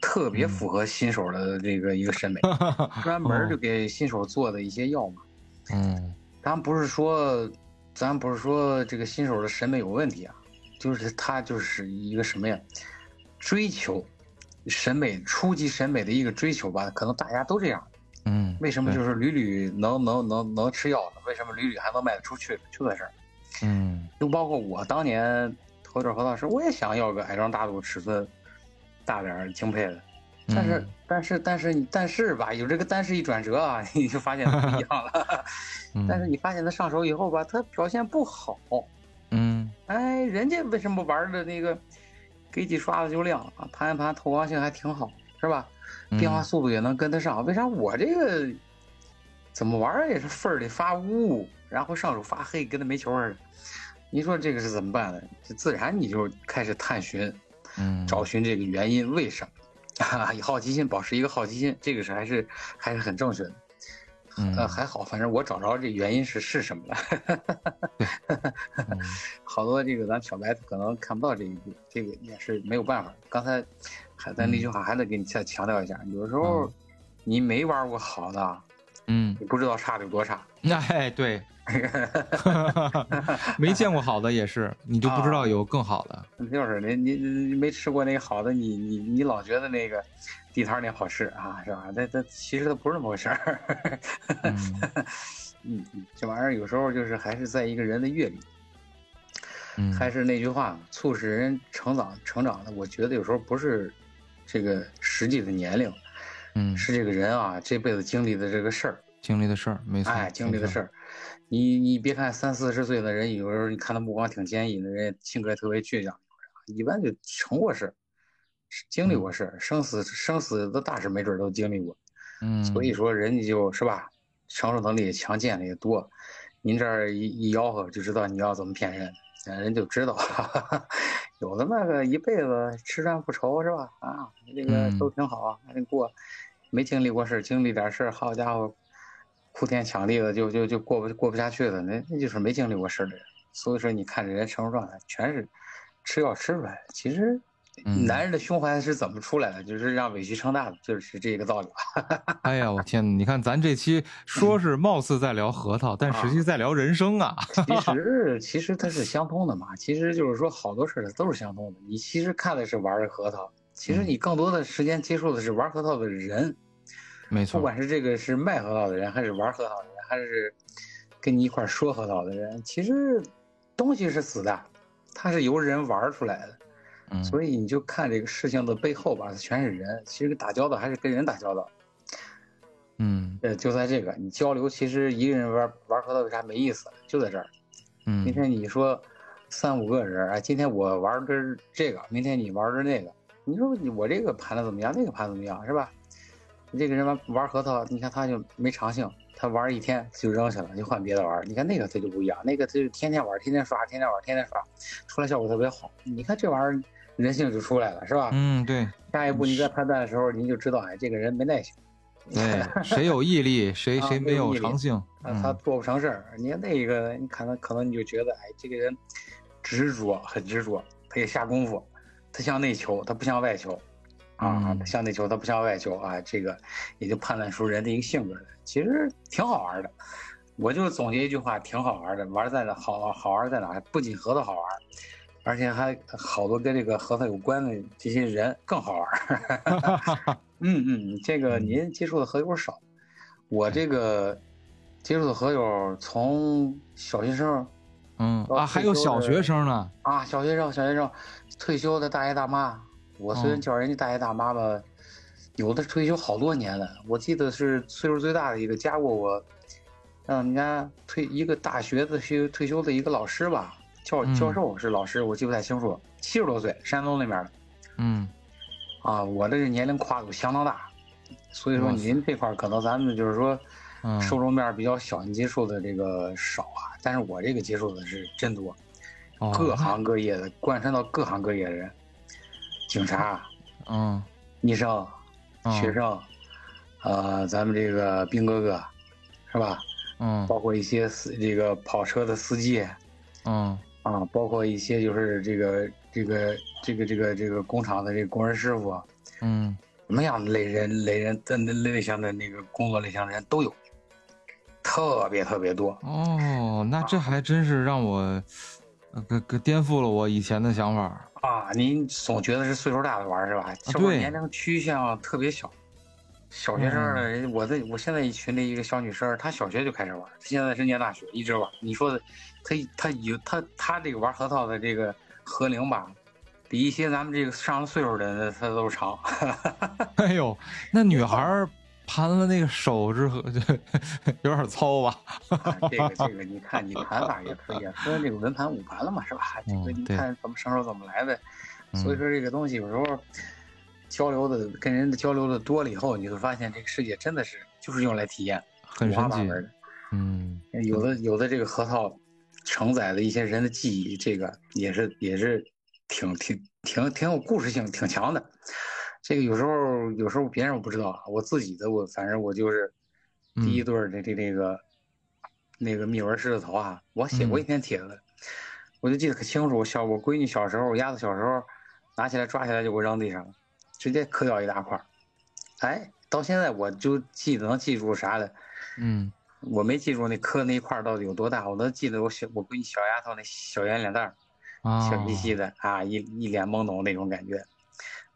特别符合新手的这个一个审美，专门就给新手做的一些药嘛。嗯，咱不是说咱不是说这个新手的审美有问题啊。就是他就是一个什么呀？追求审美、初级审美的一个追求吧。可能大家都这样。嗯。为什么就是屡屡能能能能吃药呢？为什么屡屡还能卖得出去？就在这儿。嗯。就包括我当年投点核桃时，我也想要个矮装大肚、尺寸大点儿、精配的。但是但是但是但是吧，有这个但是一转折啊，你就发现不一样了。但是你发现它上手以后吧，它表现不好。嗯，哎，人家为什么玩的那个，给几刷子就亮啊？盘一盘透光性还挺好，是吧？变化速度也能跟得上。为啥我这个怎么玩也是缝儿里发乌，然后上手发黑，跟那煤球似的。你说这个是怎么办呢？就自然你就开始探寻，嗯，找寻这个原因，为什么？以好奇心保持一个好奇心，这个是还是还是很正确的。嗯。呃，还好，反正我找着这原因是是什么了。嗯。好多这个咱小白可能看不到这一步，这个也是没有办法。刚才还咱那句话还得给你再强调一下，有时候嗯。你没玩过好的，嗯，你不知道差的有多差。那哎，对，没见过好的也是，你就不知道有更好的。就是你你你没吃过那个好的，你你你老觉得那个地摊那好吃啊，是吧？那那其实它不是那么回事儿。嗯嗯 嗯，这玩意儿有时候就是还是在一个人的阅历，嗯，还是那句话，促使人成长成长的，我觉得有时候不是这个实际的年龄，嗯是这个人啊这辈子经历的这个事儿，经历的事儿，没错，哎，经历的事，儿。你你别看三四十岁的人，有时候你看他目光挺坚毅的人，性格也特别倔强，一般就成过事儿，经历过事儿，生死生死的大事没准儿都经历过。嗯，所以说人家就是吧，承受能力也强，见的也多。您这儿一一吆喝就知道你要怎么骗人，呃人就知道。有的那个一辈子吃穿不愁是吧？啊，这个嗯都挺好啊，还得过。没经历过事儿，经历点事儿，好家伙，哭天抢地的就就就过不过不下去了，那那就是没经历过事儿的人。所以说，你看这人成熟状态，全是吃药吃出来的。其实，嗯男人的胸怀是怎么出来的？就是让委屈撑大的，就是这个道理吧。哎呀，我天哪！你看咱这期说是貌似在聊核桃，但实际在聊人生啊。其 实其实它是相通的嘛，其实就是说好多事儿它都是相通的。你其实看的是玩儿核桃，其实你更多的时间接触的是玩核桃的人，不没错，不管是这个是卖核桃的人，还是玩核桃的人，还是跟你一块说核桃的人，其实东西是死的，它是由人玩出来的。嗯，所以你就看这个事情的背后吧，它全是人。其实打交道还是跟人打交道。嗯呃，就在这个你交流，其实一个人玩玩核桃为啥没意思？就在这儿。嗯今天你说三五个人，哎，今天我玩根这个，明天你玩的那个，你说你我这个盘的怎么样，那个盘怎么样，是吧？你这个人玩玩核桃，你看他就没长性，他玩一天就扔下了，就换别的玩。你看那个他就不一样，那个他就天天玩，天天刷，天天玩，天天刷，出来效果特别好。你看这玩意儿人性就出来了，是吧？嗯，对下一步你在判断的时候，你就知道，哎，这个人没耐性。对，谁有毅力，谁 啊谁没有长性。他做不成事儿。你看那个，你可能可能你就觉得，哎，这个人执着，很执着，他也下功夫，他向内求，他不向外求，啊，嗯他像内求，他不像外求啊，这个也就判断出人的一个性格来，其实挺好玩的。我就总结一句话，挺好玩的。玩在哪好好玩在哪？不仅核桃好玩，而且还好多跟这个核桃有关的这些人更好玩。嗯嗯，这个您接触的核友少，我这个接触的核友从小学生嗯啊，还有小学生呢。啊，小学生小学生，退休的大爷大妈，我虽然嗯叫人家大爷大妈吧，有的退休好多年了，我记得是岁数最大的一个加过我，让人家退一个大学的休退休的一个老师吧，教嗯教授是老师，我记不太清楚，七十多岁，山东那边的。嗯啊，我这个年龄跨度相当大，所以说您这块可能咱们就是说嗯受众面比较小，你接触的这个少啊。但是我这个接触的是真多，哦各行各业的，贯穿到各行各业的人，警察、嗯医生、嗯学生，呃，咱们这个兵哥哥，是吧？嗯包括一些司这个跑车的司机嗯啊，包括一些就是这个这个这个这个这个工厂的这个工人师傅，嗯什么样的类人、类人的类型的那个工作类型的人都有，特别特别多。哦，那这还真是让我呃给给颠覆了我以前的想法。啊，您总觉得是岁数大的玩是吧？这会儿对年龄趋向特别小，小学生儿呢，人我在我现在一群里一个小女生，她小学就开始玩，她现在是念大学，一直玩。你说的，她她有她她这个玩核桃的这个合龄吧，比一些咱们这个上了岁数的人她都长。哎呦，那女孩儿盘了那个手之后，就有点糙吧？啊，这个这个，你看你盘法也可以，啊，分这个文盘武盘了嘛，是吧？这个你看怎么上手怎么来的。所以嗯说这个东西有时候交流的跟人的交流的多了以后，你会发现这个世界真的是就是用来体验。很神奇。嗯，有的有的这个核桃承载的一些人的记忆，这个也是也是挺挺挺挺有故事性，挺强的。这个有时候有时候别人我不知道，我自己的我反正我就是第一对的这这个那个密纹狮子头啊，我写过一篇帖子，我就记得可清楚。我小我闺女小时候，我丫头小时候拿起来抓起来就给我扔地上了，直接磕掉一大块。哎，到现在我就记得能记住啥的，嗯。我没记住那磕那一块到底有多大，我能记得我小我闺女小丫头那小圆脸蛋儿，小兮兮的啊，一一脸懵懂那种感觉，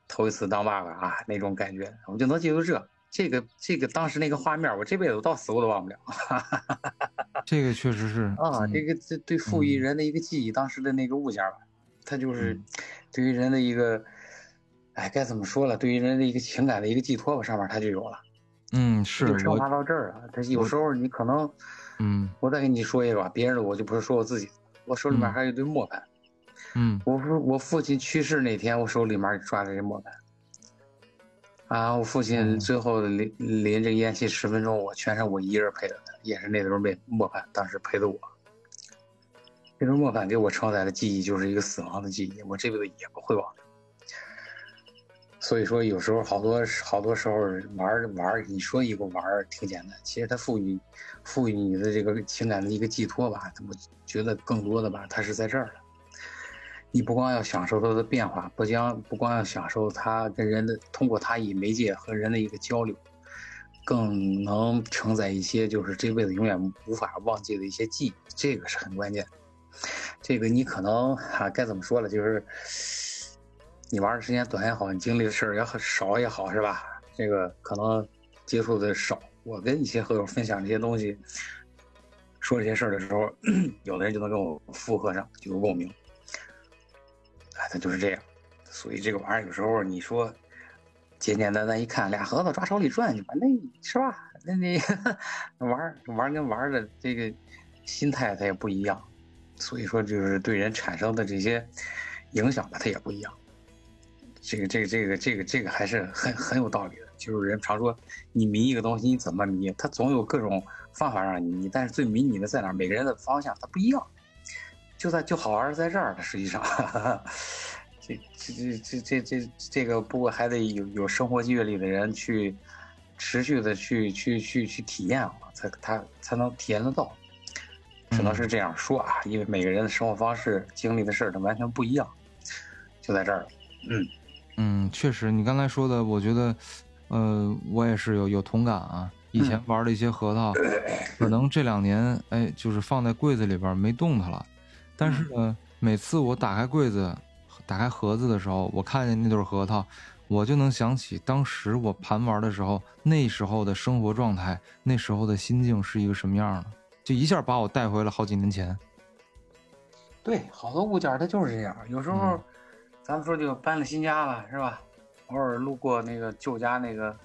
头一次当爸爸啊那种感觉，我就能记住这这个这个当时那个画面，我这辈子到死我都忘不了。这个确实是啊，这个这对赋予人的一个记忆，当时的那个物件吧，它就是 对于人的一个，哎该怎么说了，对于人的一个情感的一个寄托吧，上面它就有了。嗯，是升华到这儿了。他有时候你可能，嗯，我再跟你说一个吧，别人的我就不是说我自己，我手里面还有一堆磨盘。嗯，我父我父亲去世那天，我手里面抓着这磨盘。啊，我父亲最后临临这个咽气十分钟，我全是我一人陪着他，也是那堆没磨盘，当时陪的我。这堆磨盘给我承载的记忆，就是一个死亡的记忆，我这辈子也不会忘。所以说，有时候好多好多时候玩玩，你说一个玩挺简单，其实它赋予赋予你的这个情感的一个寄托吧，我觉得更多的吧，它是在这儿了。你不光要享受它的变化，不将不光要享受它跟人的通过它以媒介和人的一个交流，更能承载一些就是这辈子永远无法忘记的一些记忆，这个是很关键。这个你可能啊，该怎么说了，就是。你玩的时间短也好，你经历的事儿也很少也好，是吧？这个可能接触的少。我跟一些朋友分享这些东西，说这些事儿的时候，有的人就能跟我附和上，就有共鸣。哎，他就是这样。所以这个玩意儿有时候你说简简单单一看，俩核桃抓手里转，去吧，那是吧？那你 玩玩跟玩的这个心态它也不一样，所以说就是对人产生的这些影响吧，它也不一样。这个这个这个这个这个还是很很有道理的，就是人常说，你迷一个东西你怎么迷，它总有各种方法让你迷，但是最迷你的在哪？每个人的方向它不一样，就在就好玩在这儿的。实际上，这这这这这这个不过还得有有生活阅历的人去持续的去去去去体验啊，才他才能体验得到。只能是这样说啊，因为每个人的生活方式、经历的事儿它完全不一样，就在这儿了，嗯。嗯，确实，你刚才说的，我觉得，呃，我也是有有同感啊。以前玩的一些核桃，可能这两年，哎，就是放在柜子里边没动它了。但是呢，每次我打开柜子、打开盒子的时候，我看见那对核桃，我就能想起当时我盘玩的时候，那时候的生活状态，那时候的心境是一个什么样的，就一下把我带回了好几年前。对，好多物件它就是这样，有时候。咱们说就搬了新家了，是吧？偶尔路过那个旧家那个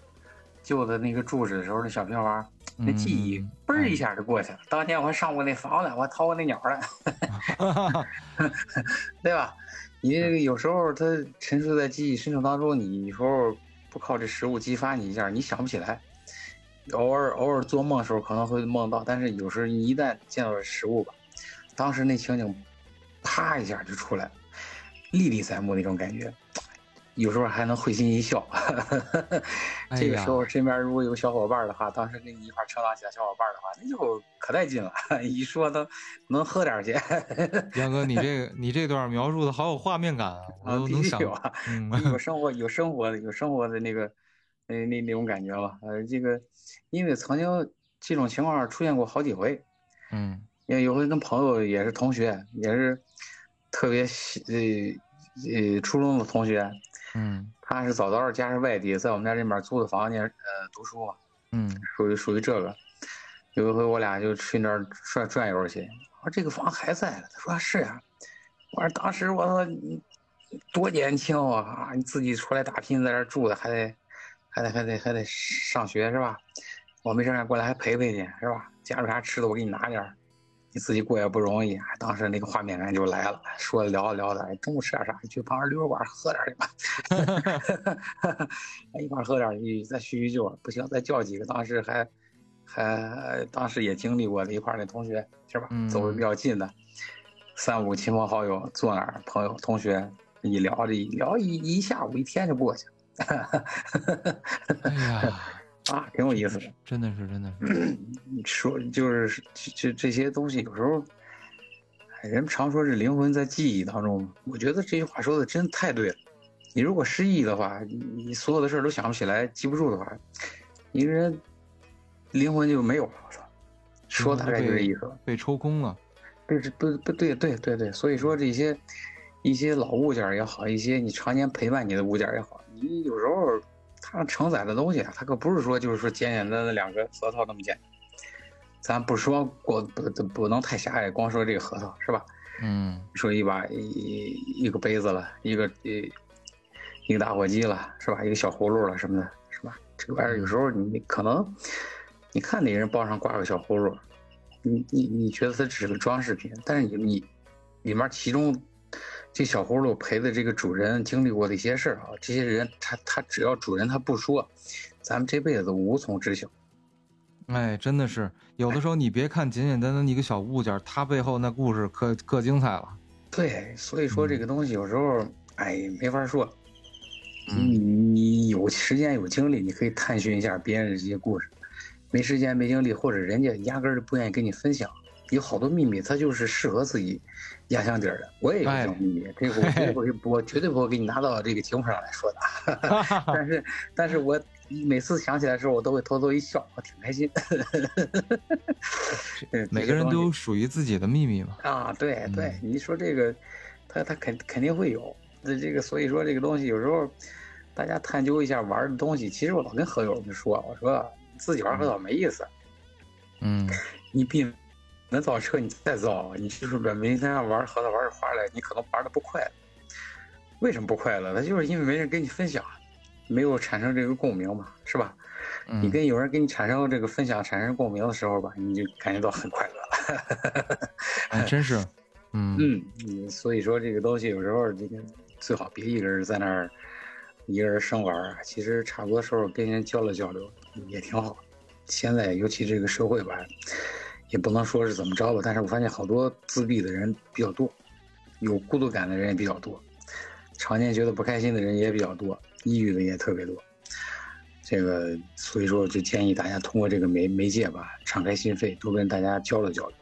旧的那个住址的时候，那小平房，那记忆嘣儿一下就过去了。当天我还上过那房子，我还掏过那鸟了，对吧？你有时候它沉睡在记忆深处当中，你有时候不靠这食物激发你一下，你想不起来。偶尔偶尔做梦的时候可能会梦到，但是有时候你一旦见到食物吧，当时那情景，啪一下就出来了。历历在目那种感觉，有时候还能会心一笑。这个时候身边如果有小伙伴的话，当时跟你一块成长起来小伙伴的话，那就可带劲了。一说都能喝点去。杨哥，你这个你这段描述的好有画面感啊！我都能想。嗯，有 生活有生活的有生活的那个那那那种感觉吧。呃，这个因为曾经这种情况出现过好几回。嗯，有有回跟朋友也是同学，也是。特别呃呃初中的同学，嗯，他是早早的家是外地，在我们家这边租的房间呃读书嘛，嗯，属于属于这个。有一回我俩就去那儿转转悠去，我说这个房还在了，他说是呀。我说当时我说你多年轻啊，你自己出来打拼在这住的，还得还得还得还得上学是吧？我没事干过来还陪陪你是吧？家里啥吃的我给你拿点儿。你自己过也不容易，当时那个画面感就来了。说聊着聊着，中午吃点啥？去旁边溜溜弯，喝点去吧。一块喝点去，再叙叙旧。不行，再叫几个。当时还还当时也经历过的一块儿的同学是吧？嗯走的比较近的，三五亲朋好友坐那儿，朋友同学一聊这一聊一一下午一天就过去了，哎呀，啊，挺有意思的。真的是，真的是，你说就是这这这些东西，有时候，哎人们常说是灵魂在记忆当中，我觉得这句话说的真太对了。你如果失忆的话，你你所有的事儿都想不起来、记不住的话，一个人灵魂就没有了。我操，说大概就这意思了。被抽空了。对，这不不对对对对，所以说这些一些老物件也好，一些你常年陪伴你的物件也好，你有时候它承载的东西啊，它可不是说就是说简简单单两个核桃那么简单。咱不说过不不不能太狭隘，光说这个核桃是吧？嗯说一把一一个杯子了，一个一一个打火机了，是吧？一个小葫芦了什么的，是吧？这个玩意儿有时候你可能你看那人包上挂个小葫芦，你你你觉得它只是个装饰品，但是你你里面其中这小葫芦陪的这个主人经历过的一些事儿啊，这些人他他只要主人他不说，咱们这辈子都无从知晓。哎，真的是有的时候，你别看简简单单的一个小物件，它背后那故事可可精彩了。对，所以说这个东西有时候，哎，没法说。嗯你你有时间有精力，你可以探寻一下别人的这些故事；没时间没精力，或者人家压根儿就不愿意跟你分享，有好多秘密，它就是适合自己压箱底儿的。我也有这种秘密，这个我 绝对不会，我绝对不会给你拿到这个节目上来说的。但是，但是我每次想起来的时候，我都会偷偷一笑，我挺开心。每 个人都有属于自己的秘密嘛。啊，对对嗯，你说这个，他他肯肯定会有。那这个，所以说这个东西有时候大家探究一下玩的东西。其实我老跟何友们说，我说自己玩核桃没意思，嗯你比那造车你再造，你就是把每天玩核桃玩出花来，你可能玩的不快乐。为什么不快乐？那就是因为没人跟你分享，没有产生这个共鸣嘛，是吧？你嗯，跟有人跟你产生这个分享、产生共鸣的时候吧，你就感觉到很快乐了。哎，真是，嗯嗯，嗯，所以说这个东西有时候这个最好别一个人在那儿一个人生玩其实差不多时候跟人交流交流也挺好。现在尤其这个社会吧，也不能说是怎么着吧，但是我发现好多自闭的人比较多，有孤独感的人也比较多，常年觉得不开心的人也比较多，抑郁的也特别多。这个所以说就建议大家通过这个媒媒介吧，敞开心扉，多跟大家交流交流。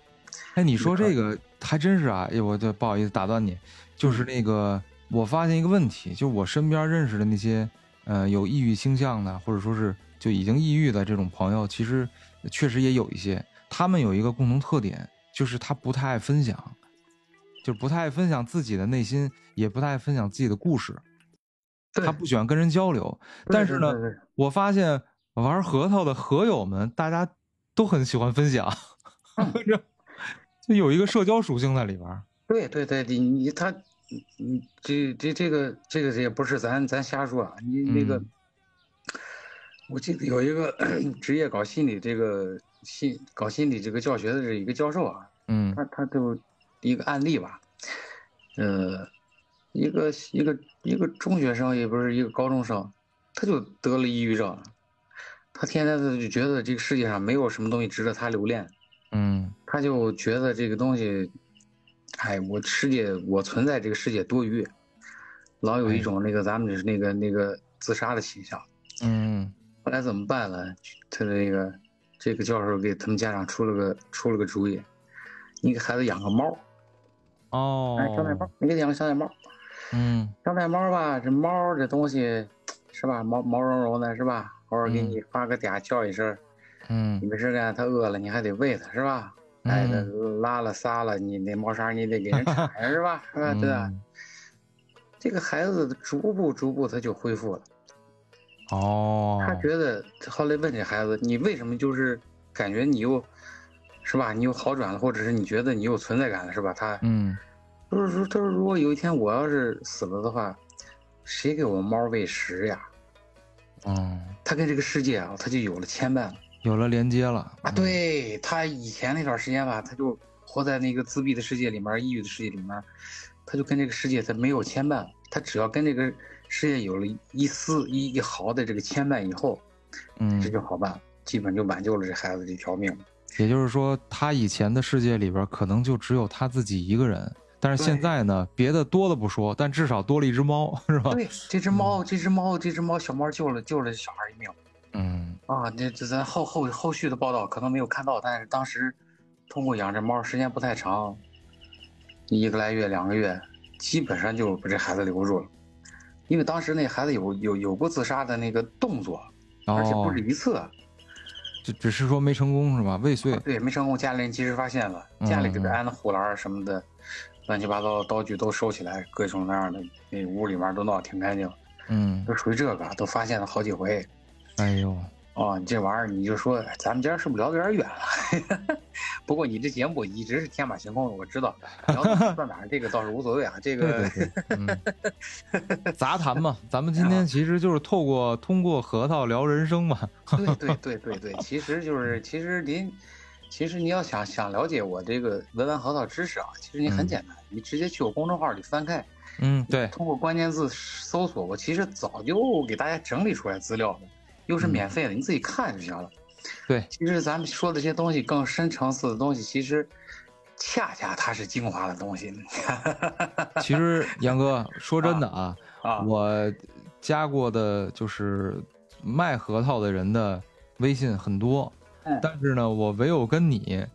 哎，你说这个还真是啊！哎，我就不好意思打断你，就是那个我发现一个问题，就我身边认识的那些呃有抑郁倾向的，或者说是就已经抑郁的这种朋友，其实确实也有一些，他们有一个共同特点，就是他不太爱分享，就不太爱分享自己的内心，也不太爱分享自己的故事，他不喜欢跟人交流。但是呢，我发现玩核桃的核友们，大家都很喜欢分享，嗯。就 就有一个社交属性在里边。对对对，你你他，你你这这这个这个也不是咱咱瞎说啊，你那个，嗯。我记得有一个 职业搞心理这个心搞心理这个教学的这一个教授啊，嗯他他就一个案例吧，呃，一个一个一个中学生也不是一个高中生，他就得了抑郁症，他天天的就觉得这个世界上没有什么东西值得他留恋。嗯他就觉得这个东西，哎，我世界我存在这个世界多余，老有一种那个咱们就是那个那个自杀的倾向。嗯后来怎么办呢？他那个这个教授给他们家长出了个出了个主意，你给孩子养个猫，哦，哎，小奶猫，你给他养个小奶猫。嗯小奶猫吧，这猫这东西是吧？毛毛茸茸的，是吧？偶尔给你发个嗲叫一声，嗯你没事干，它饿了你还得喂它，是吧？哎，拉了撒了，你那猫砂你得给人铲呀，是吧？是吧？对吧？嗯这个孩子逐步逐步他就恢复了。哦，他觉得后来问这孩子，你为什么就是感觉你又，是吧？你又好转了，或者是你觉得你有存在感了，是吧？他嗯就是说，他说如果有一天我要是死了的话，谁给我猫喂食呀？嗯，他跟这个世界啊，他就有了牵绊了。有了连接了啊，，对他以前那段时间吧，他就活在那个自闭的世界里面，抑郁的世界里面，他就跟这个世界他没有牵绊，他只要跟这个世界有了一丝一一毫的这个牵绊以后，嗯这就好办了。基本就挽救了这孩子这条命。也就是说，他以前的世界里边可能就只有他自己一个人，但是现在呢，别的多了不说，但至少多了一只猫，是吧？对，这只猫，这只猫，这只猫，小猫救了救了小孩一命。嗯啊，这这咱后后后续的报道可能没有看到，但是当时通过养这猫时间不太长，一个来月两个月，基本上就把这孩子留住了。因为当时那孩子有有有过自杀的那个动作，而且不止一次。只只是说没成功是吧？未遂。对，没成功，家里人及时发现了，家里给他安的护栏什么的，乱七八糟的刀具都收起来，各种那样的，那屋里面都闹得挺干净。嗯，都属于这个，都发现了好几回。哎呦，哦，你这玩意儿你就说咱们今儿是不是聊的有点远了？不过你这节目一直是天马行空的，我知道。聊到哪这个倒是无所谓啊，这个对对对，嗯，杂谈嘛，咱们今天其实就是透过通过核桃聊人生嘛。对对对对对，其实就是其实您，其实你要想想了解我这个文玩核桃知识啊，其实你很简单，你直接去我公众号里翻开。嗯，对，通过关键字搜索，我其实早就给大家整理出来资料了，又是免费的，你自己看就行了。对，其实咱们说的这些东西，更深层次的东西，其实恰恰它是精华的东西。其实杨哥说真的啊，我加过的就是卖核桃的人的微信很多，但是呢，我唯有跟你，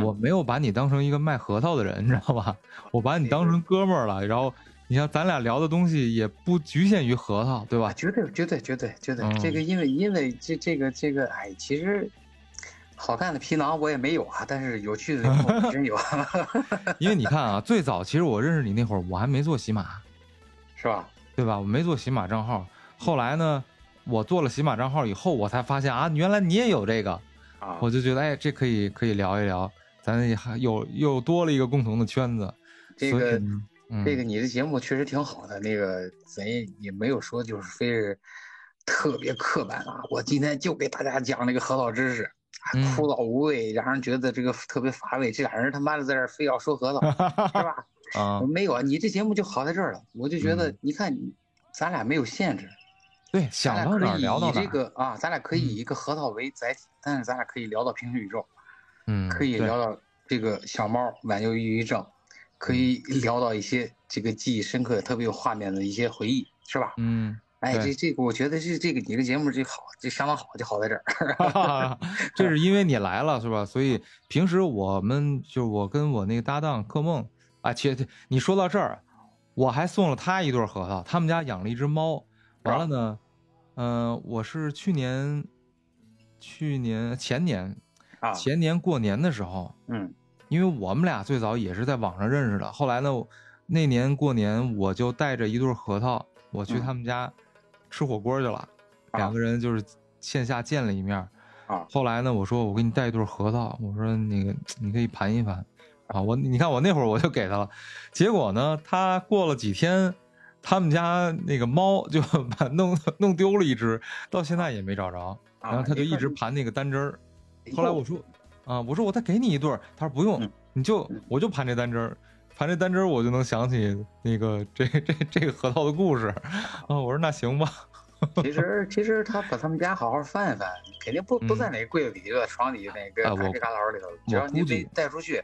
我没有把你当成一个卖核桃的人，你知道吧？我把你当成哥们儿了，然后。你像咱俩聊的东西也不局限于核桃，对吧？绝对绝对绝对绝对，这个因为因为这这个这个，哎，其实好看的皮囊我也没有啊，但是有趣的真 有。因为你看啊，最早其实我认识你那会儿，我还没做喜马，是吧？对吧？我没做喜马账号，后来呢，我做了喜马账号以后，我才发现啊，原来你也有这个，啊，我就觉得哎，这可以可以聊一聊，咱也还有又多了一个共同的圈子，这个。这个你的节目确实挺好的，那个咱也没有说就是非是特别刻板啊。我今天就给大家讲那个核桃知识，枯燥无味，让人觉得这个特别乏味。这俩人他妈的在这非要说核桃，是吧？啊，没有啊，你这节目就好在这儿了。我就觉得，你看，咱俩没有限制，对，想到哪聊到哪。这个啊，咱俩可以以一个核桃为载体，但是咱俩可以聊到平行宇宙，嗯，可以聊到这个小猫挽救抑郁症。可以聊到一些这个记忆深刻、特别有画面的一些回忆，是吧？嗯，哎，这这个我觉得是这个你的节目这好，这相当好，就好在这儿。这是因为你来了，是吧？所以平时我们就我跟我那个搭档柯梦啊，其实你说到这儿，我还送了他一对核桃。他们家养了一只猫，完了呢，嗯，我是去年、去年前年啊，前年过年的时候，嗯。因为我们俩最早也是在网上认识的，后来呢，那年过年我就带着一对核桃，我去他们家吃火锅去了，两个人就是线下见了一面。啊，后来呢，我说我给你带一对核桃，我说那个你可以盘一盘。啊，我你看我那会儿我就给他了，结果呢，他过了几天，他们家那个猫就 把弄弄丢了一只，到现在也没找着，然后他就一直盘那个单只儿。后来我说。啊！我说我再给你一对儿，他说不用，你就我就盘这单针儿，盘这单针儿，我就能想起那个这这这个核桃的故事。啊，我说那行吧。其实其实他把他们家好好翻一翻，肯定不不在哪个柜子里头、床底哪个旮旯旯里头。只要你得带出去，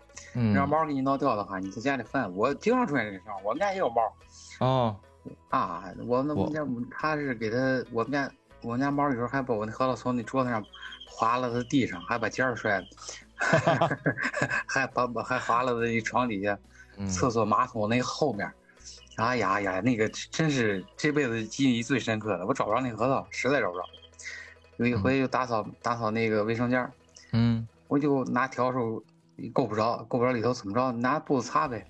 让猫给你闹掉的话，你在家里翻。我经常出现这情况，我们家也有猫。哦。啊，我们我们家他是给他我们家我们家猫有时候还把我那核桃从那桌子上。滑了在地上，还把尖儿摔了 还把把还滑了在床底下，厕所马桶那后面，哎呀呀，那个真是这辈子记忆最深刻的。我找不着那核桃，实在找不着。有一回就打扫打扫那个卫生间，嗯，我就拿笤帚够不着，够不着里头怎么着？拿布子擦呗，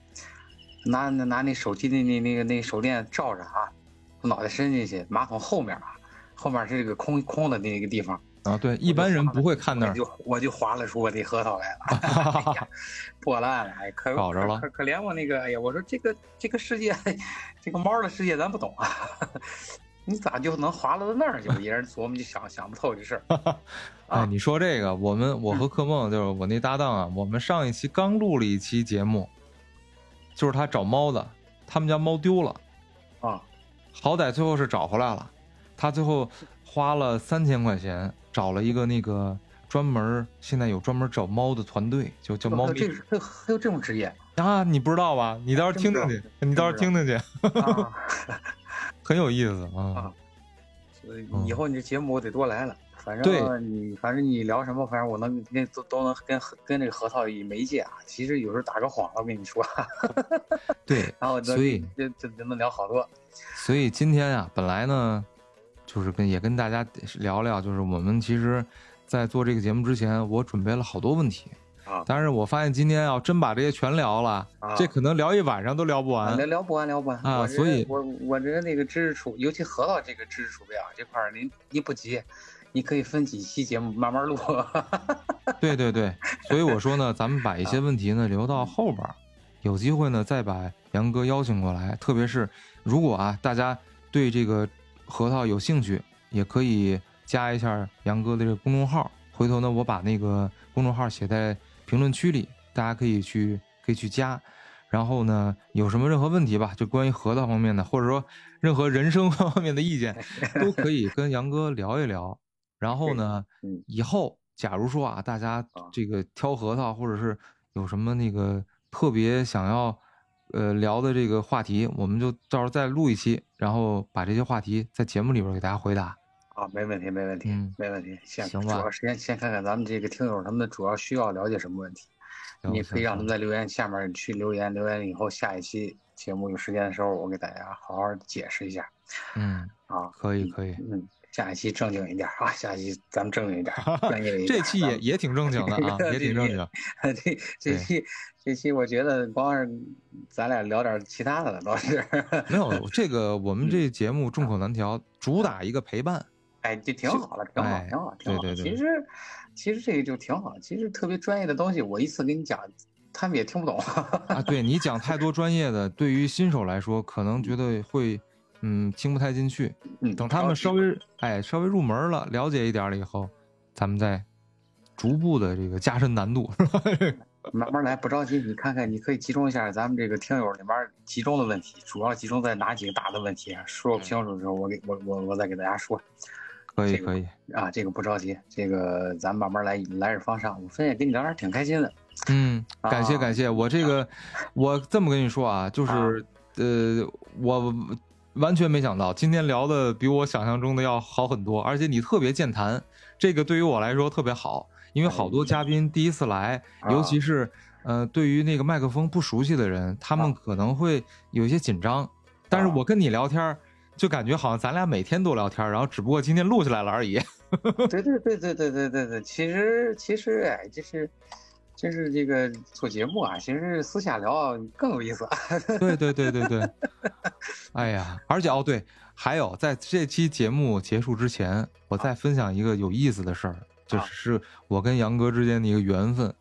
拿拿拿那手机那那那个那手电照着啊，脑袋伸进去，马桶后面啊，后面是这个空空的那个地方。啊，对，一般人不会看那儿，就我就划拉出我那核桃来了，破烂了，哎，可搞着了，可可怜我那个，哎呀，我说这个这个世界，这个猫的世界咱不懂啊，你咋就能划拉到那儿去？别人琢磨就想想不透这事儿。哎，你说这个，我们我和柯梦就是我那搭档啊，我们上一期刚录了一期节目，就是他找猫的，他们家猫丢了，啊，好歹最后是找回来了，他最后花了三千块钱。找了一个那个专门现在有专门找猫的团队，就叫猫咪这还有还有这种职业啊，你不知道吧？你到时候听听去，你到时候听听去，啊 很有意思啊。啊！所以以后你这节目我得多来了。反正你反正你聊什么，反正我能跟都都能跟跟这个核桃以媒介啊。其实有时候打个谎，我跟你说，对，然后所以这这这能聊好多。所以今天啊，本来呢，就是跟也跟大家聊聊，就是我们其实，在做这个节目之前，我准备了好多问题啊但是我发现今天要真把这些全聊了，啊这可能聊一晚上都聊不完。聊聊不完，聊不完啊所以我我觉得那个知识储，尤其核桃这个知识储备啊，这块儿您您不急，你可以分几期节目慢慢录。对对对，所以我说呢，咱们把一些问题呢留到后边儿，有机会呢再把杨哥邀请过来。特别是如果啊大家对这个核桃有兴趣，也可以加一下杨哥的这个公众号。回头呢，我把那个公众号写在评论区里，大家可以去可以去加。然后呢，有什么任何问题吧，就关于核桃方面的，或者说任何人生方面的意见，都可以跟杨哥聊一聊。然后呢，嗯以后假如说啊，大家这个挑核桃，或者是有什么那个特别想要呃聊的这个话题，我们就到时候再录一期，然后把这些话题在节目里边给大家回答。啊，没问题，没问题，嗯没问题。先行吧主要先先看看咱们这个听友他们主要需要了解什么问题，你可以让他们在留言下面去留言，留言以后下一期节目有时间的时候，我给大家好好解释一下嗯，啊。可以可以。嗯，下一期正经一点啊，下一期咱们正经一点，专业一点。这期也也挺正经的啊，也挺正经。这这这期这期我觉得光是咱俩聊点其他的了，倒是。没有这个，我们这节目众口难调，主打一个陪伴。哎，就挺好了，挺好，哎挺好，挺好。对对对其实，其实这个就挺好。其实特别专业的东西，我一次给你讲，他们也听不懂。啊，对你讲太多专业的，对于新手来说，可能觉得会，嗯，听不太进去。嗯，等他们稍微，哎，稍微入门了，了解一点了以后，咱们再逐步的这个加深难度，是吧？慢慢来，不着急。你看看，你可以集中一下咱们这个听友里面集中的问题，主要集中在哪几个大的问题？说不清楚的时候，我给我我我再给大家说。这个可以可以，啊，这个不着急，这个咱慢慢来，来日方长。我发现跟你聊天挺开心的。嗯，感谢啊感谢，我这个，我这么跟你说啊，就是呃，我完全没想到今天聊的比我想象中的要好很多，而且你特别健谈，这个对于我来说特别好，因为好多嘉宾第一次来，啊尤其是呃，对于那个麦克风不熟悉的人，他们啊可能会有一些紧张，但是啊我跟你聊天儿。就感觉好像咱俩每天都聊天儿，然后只不过今天录下来了而已。对对对对对对对对，其实其实哎，就是这是这个做节目啊，其实私下聊更有意思。对对对对对，哎呀，而且哦对，还有在这期节目结束之前，我再分享一个有意思的事儿，就是是我跟杨哥之间的一个缘分。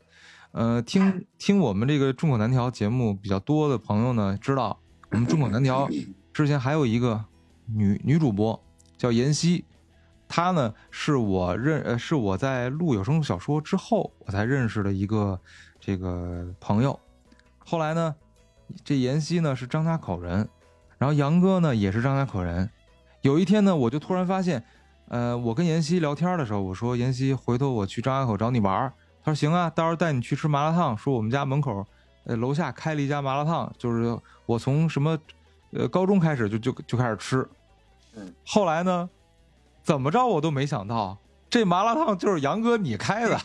呃，听听我们这个众口难调节目比较多的朋友呢，知道我们众口难调 之前还有一个女女主播叫妍希，她呢是我认呃是我在录有声小说之后我才认识的一个这个朋友。后来呢，这妍希呢是张家口人，然后杨哥呢也是张家口人。有一天呢，我就突然发现，呃，我跟妍希聊天的时候，我说妍希，回头我去张家口找你玩儿。他说行啊，到时候带你去吃麻辣烫。说我们家门口，呃，楼下开了一家麻辣烫，就是我从什么，呃，高中开始就就就开始吃。嗯，后来呢，怎么着我都没想到，这麻辣烫就是杨哥你开的。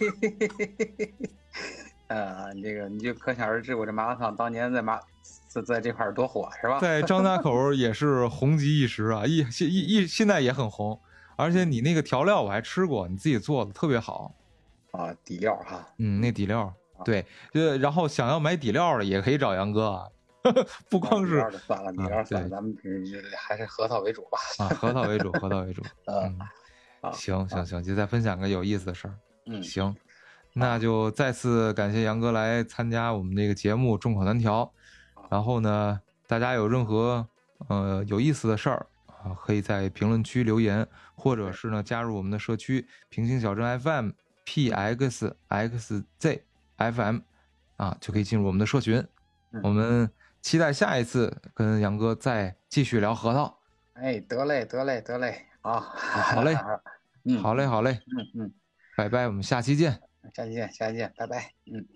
呃，你这个你就可想而知，我这麻辣烫当年在麻在在这块儿多火是吧？在张家口也是红极一时啊，一现一一现在也很红。而且你那个调料我还吃过，你自己做的特别好。啊，底料哈，嗯，那底料，对，呃，然后想要买底料的也可以找杨哥啊，不光是算了，底料算了，对咱们还是核桃为主吧。啊，核桃为主，核桃为主。呃嗯，啊行行行，就再分享个有意思的事儿。嗯，行，那就再次感谢杨哥来参加我们这个节目《众口难调》。然后呢，大家有任何呃有意思的事儿啊，可以在评论区留言，或者是呢加入我们的社区平行小镇 FM PXXZ FM 啊，就可以进入我们的社群。嗯我们期待下一次跟杨哥再继续聊核桃。哎，得嘞，得嘞，得嘞，好，好嘞 嗯，好嘞，好嘞，嗯嗯，拜拜，我们下期见。下期见，下期见，拜拜。嗯。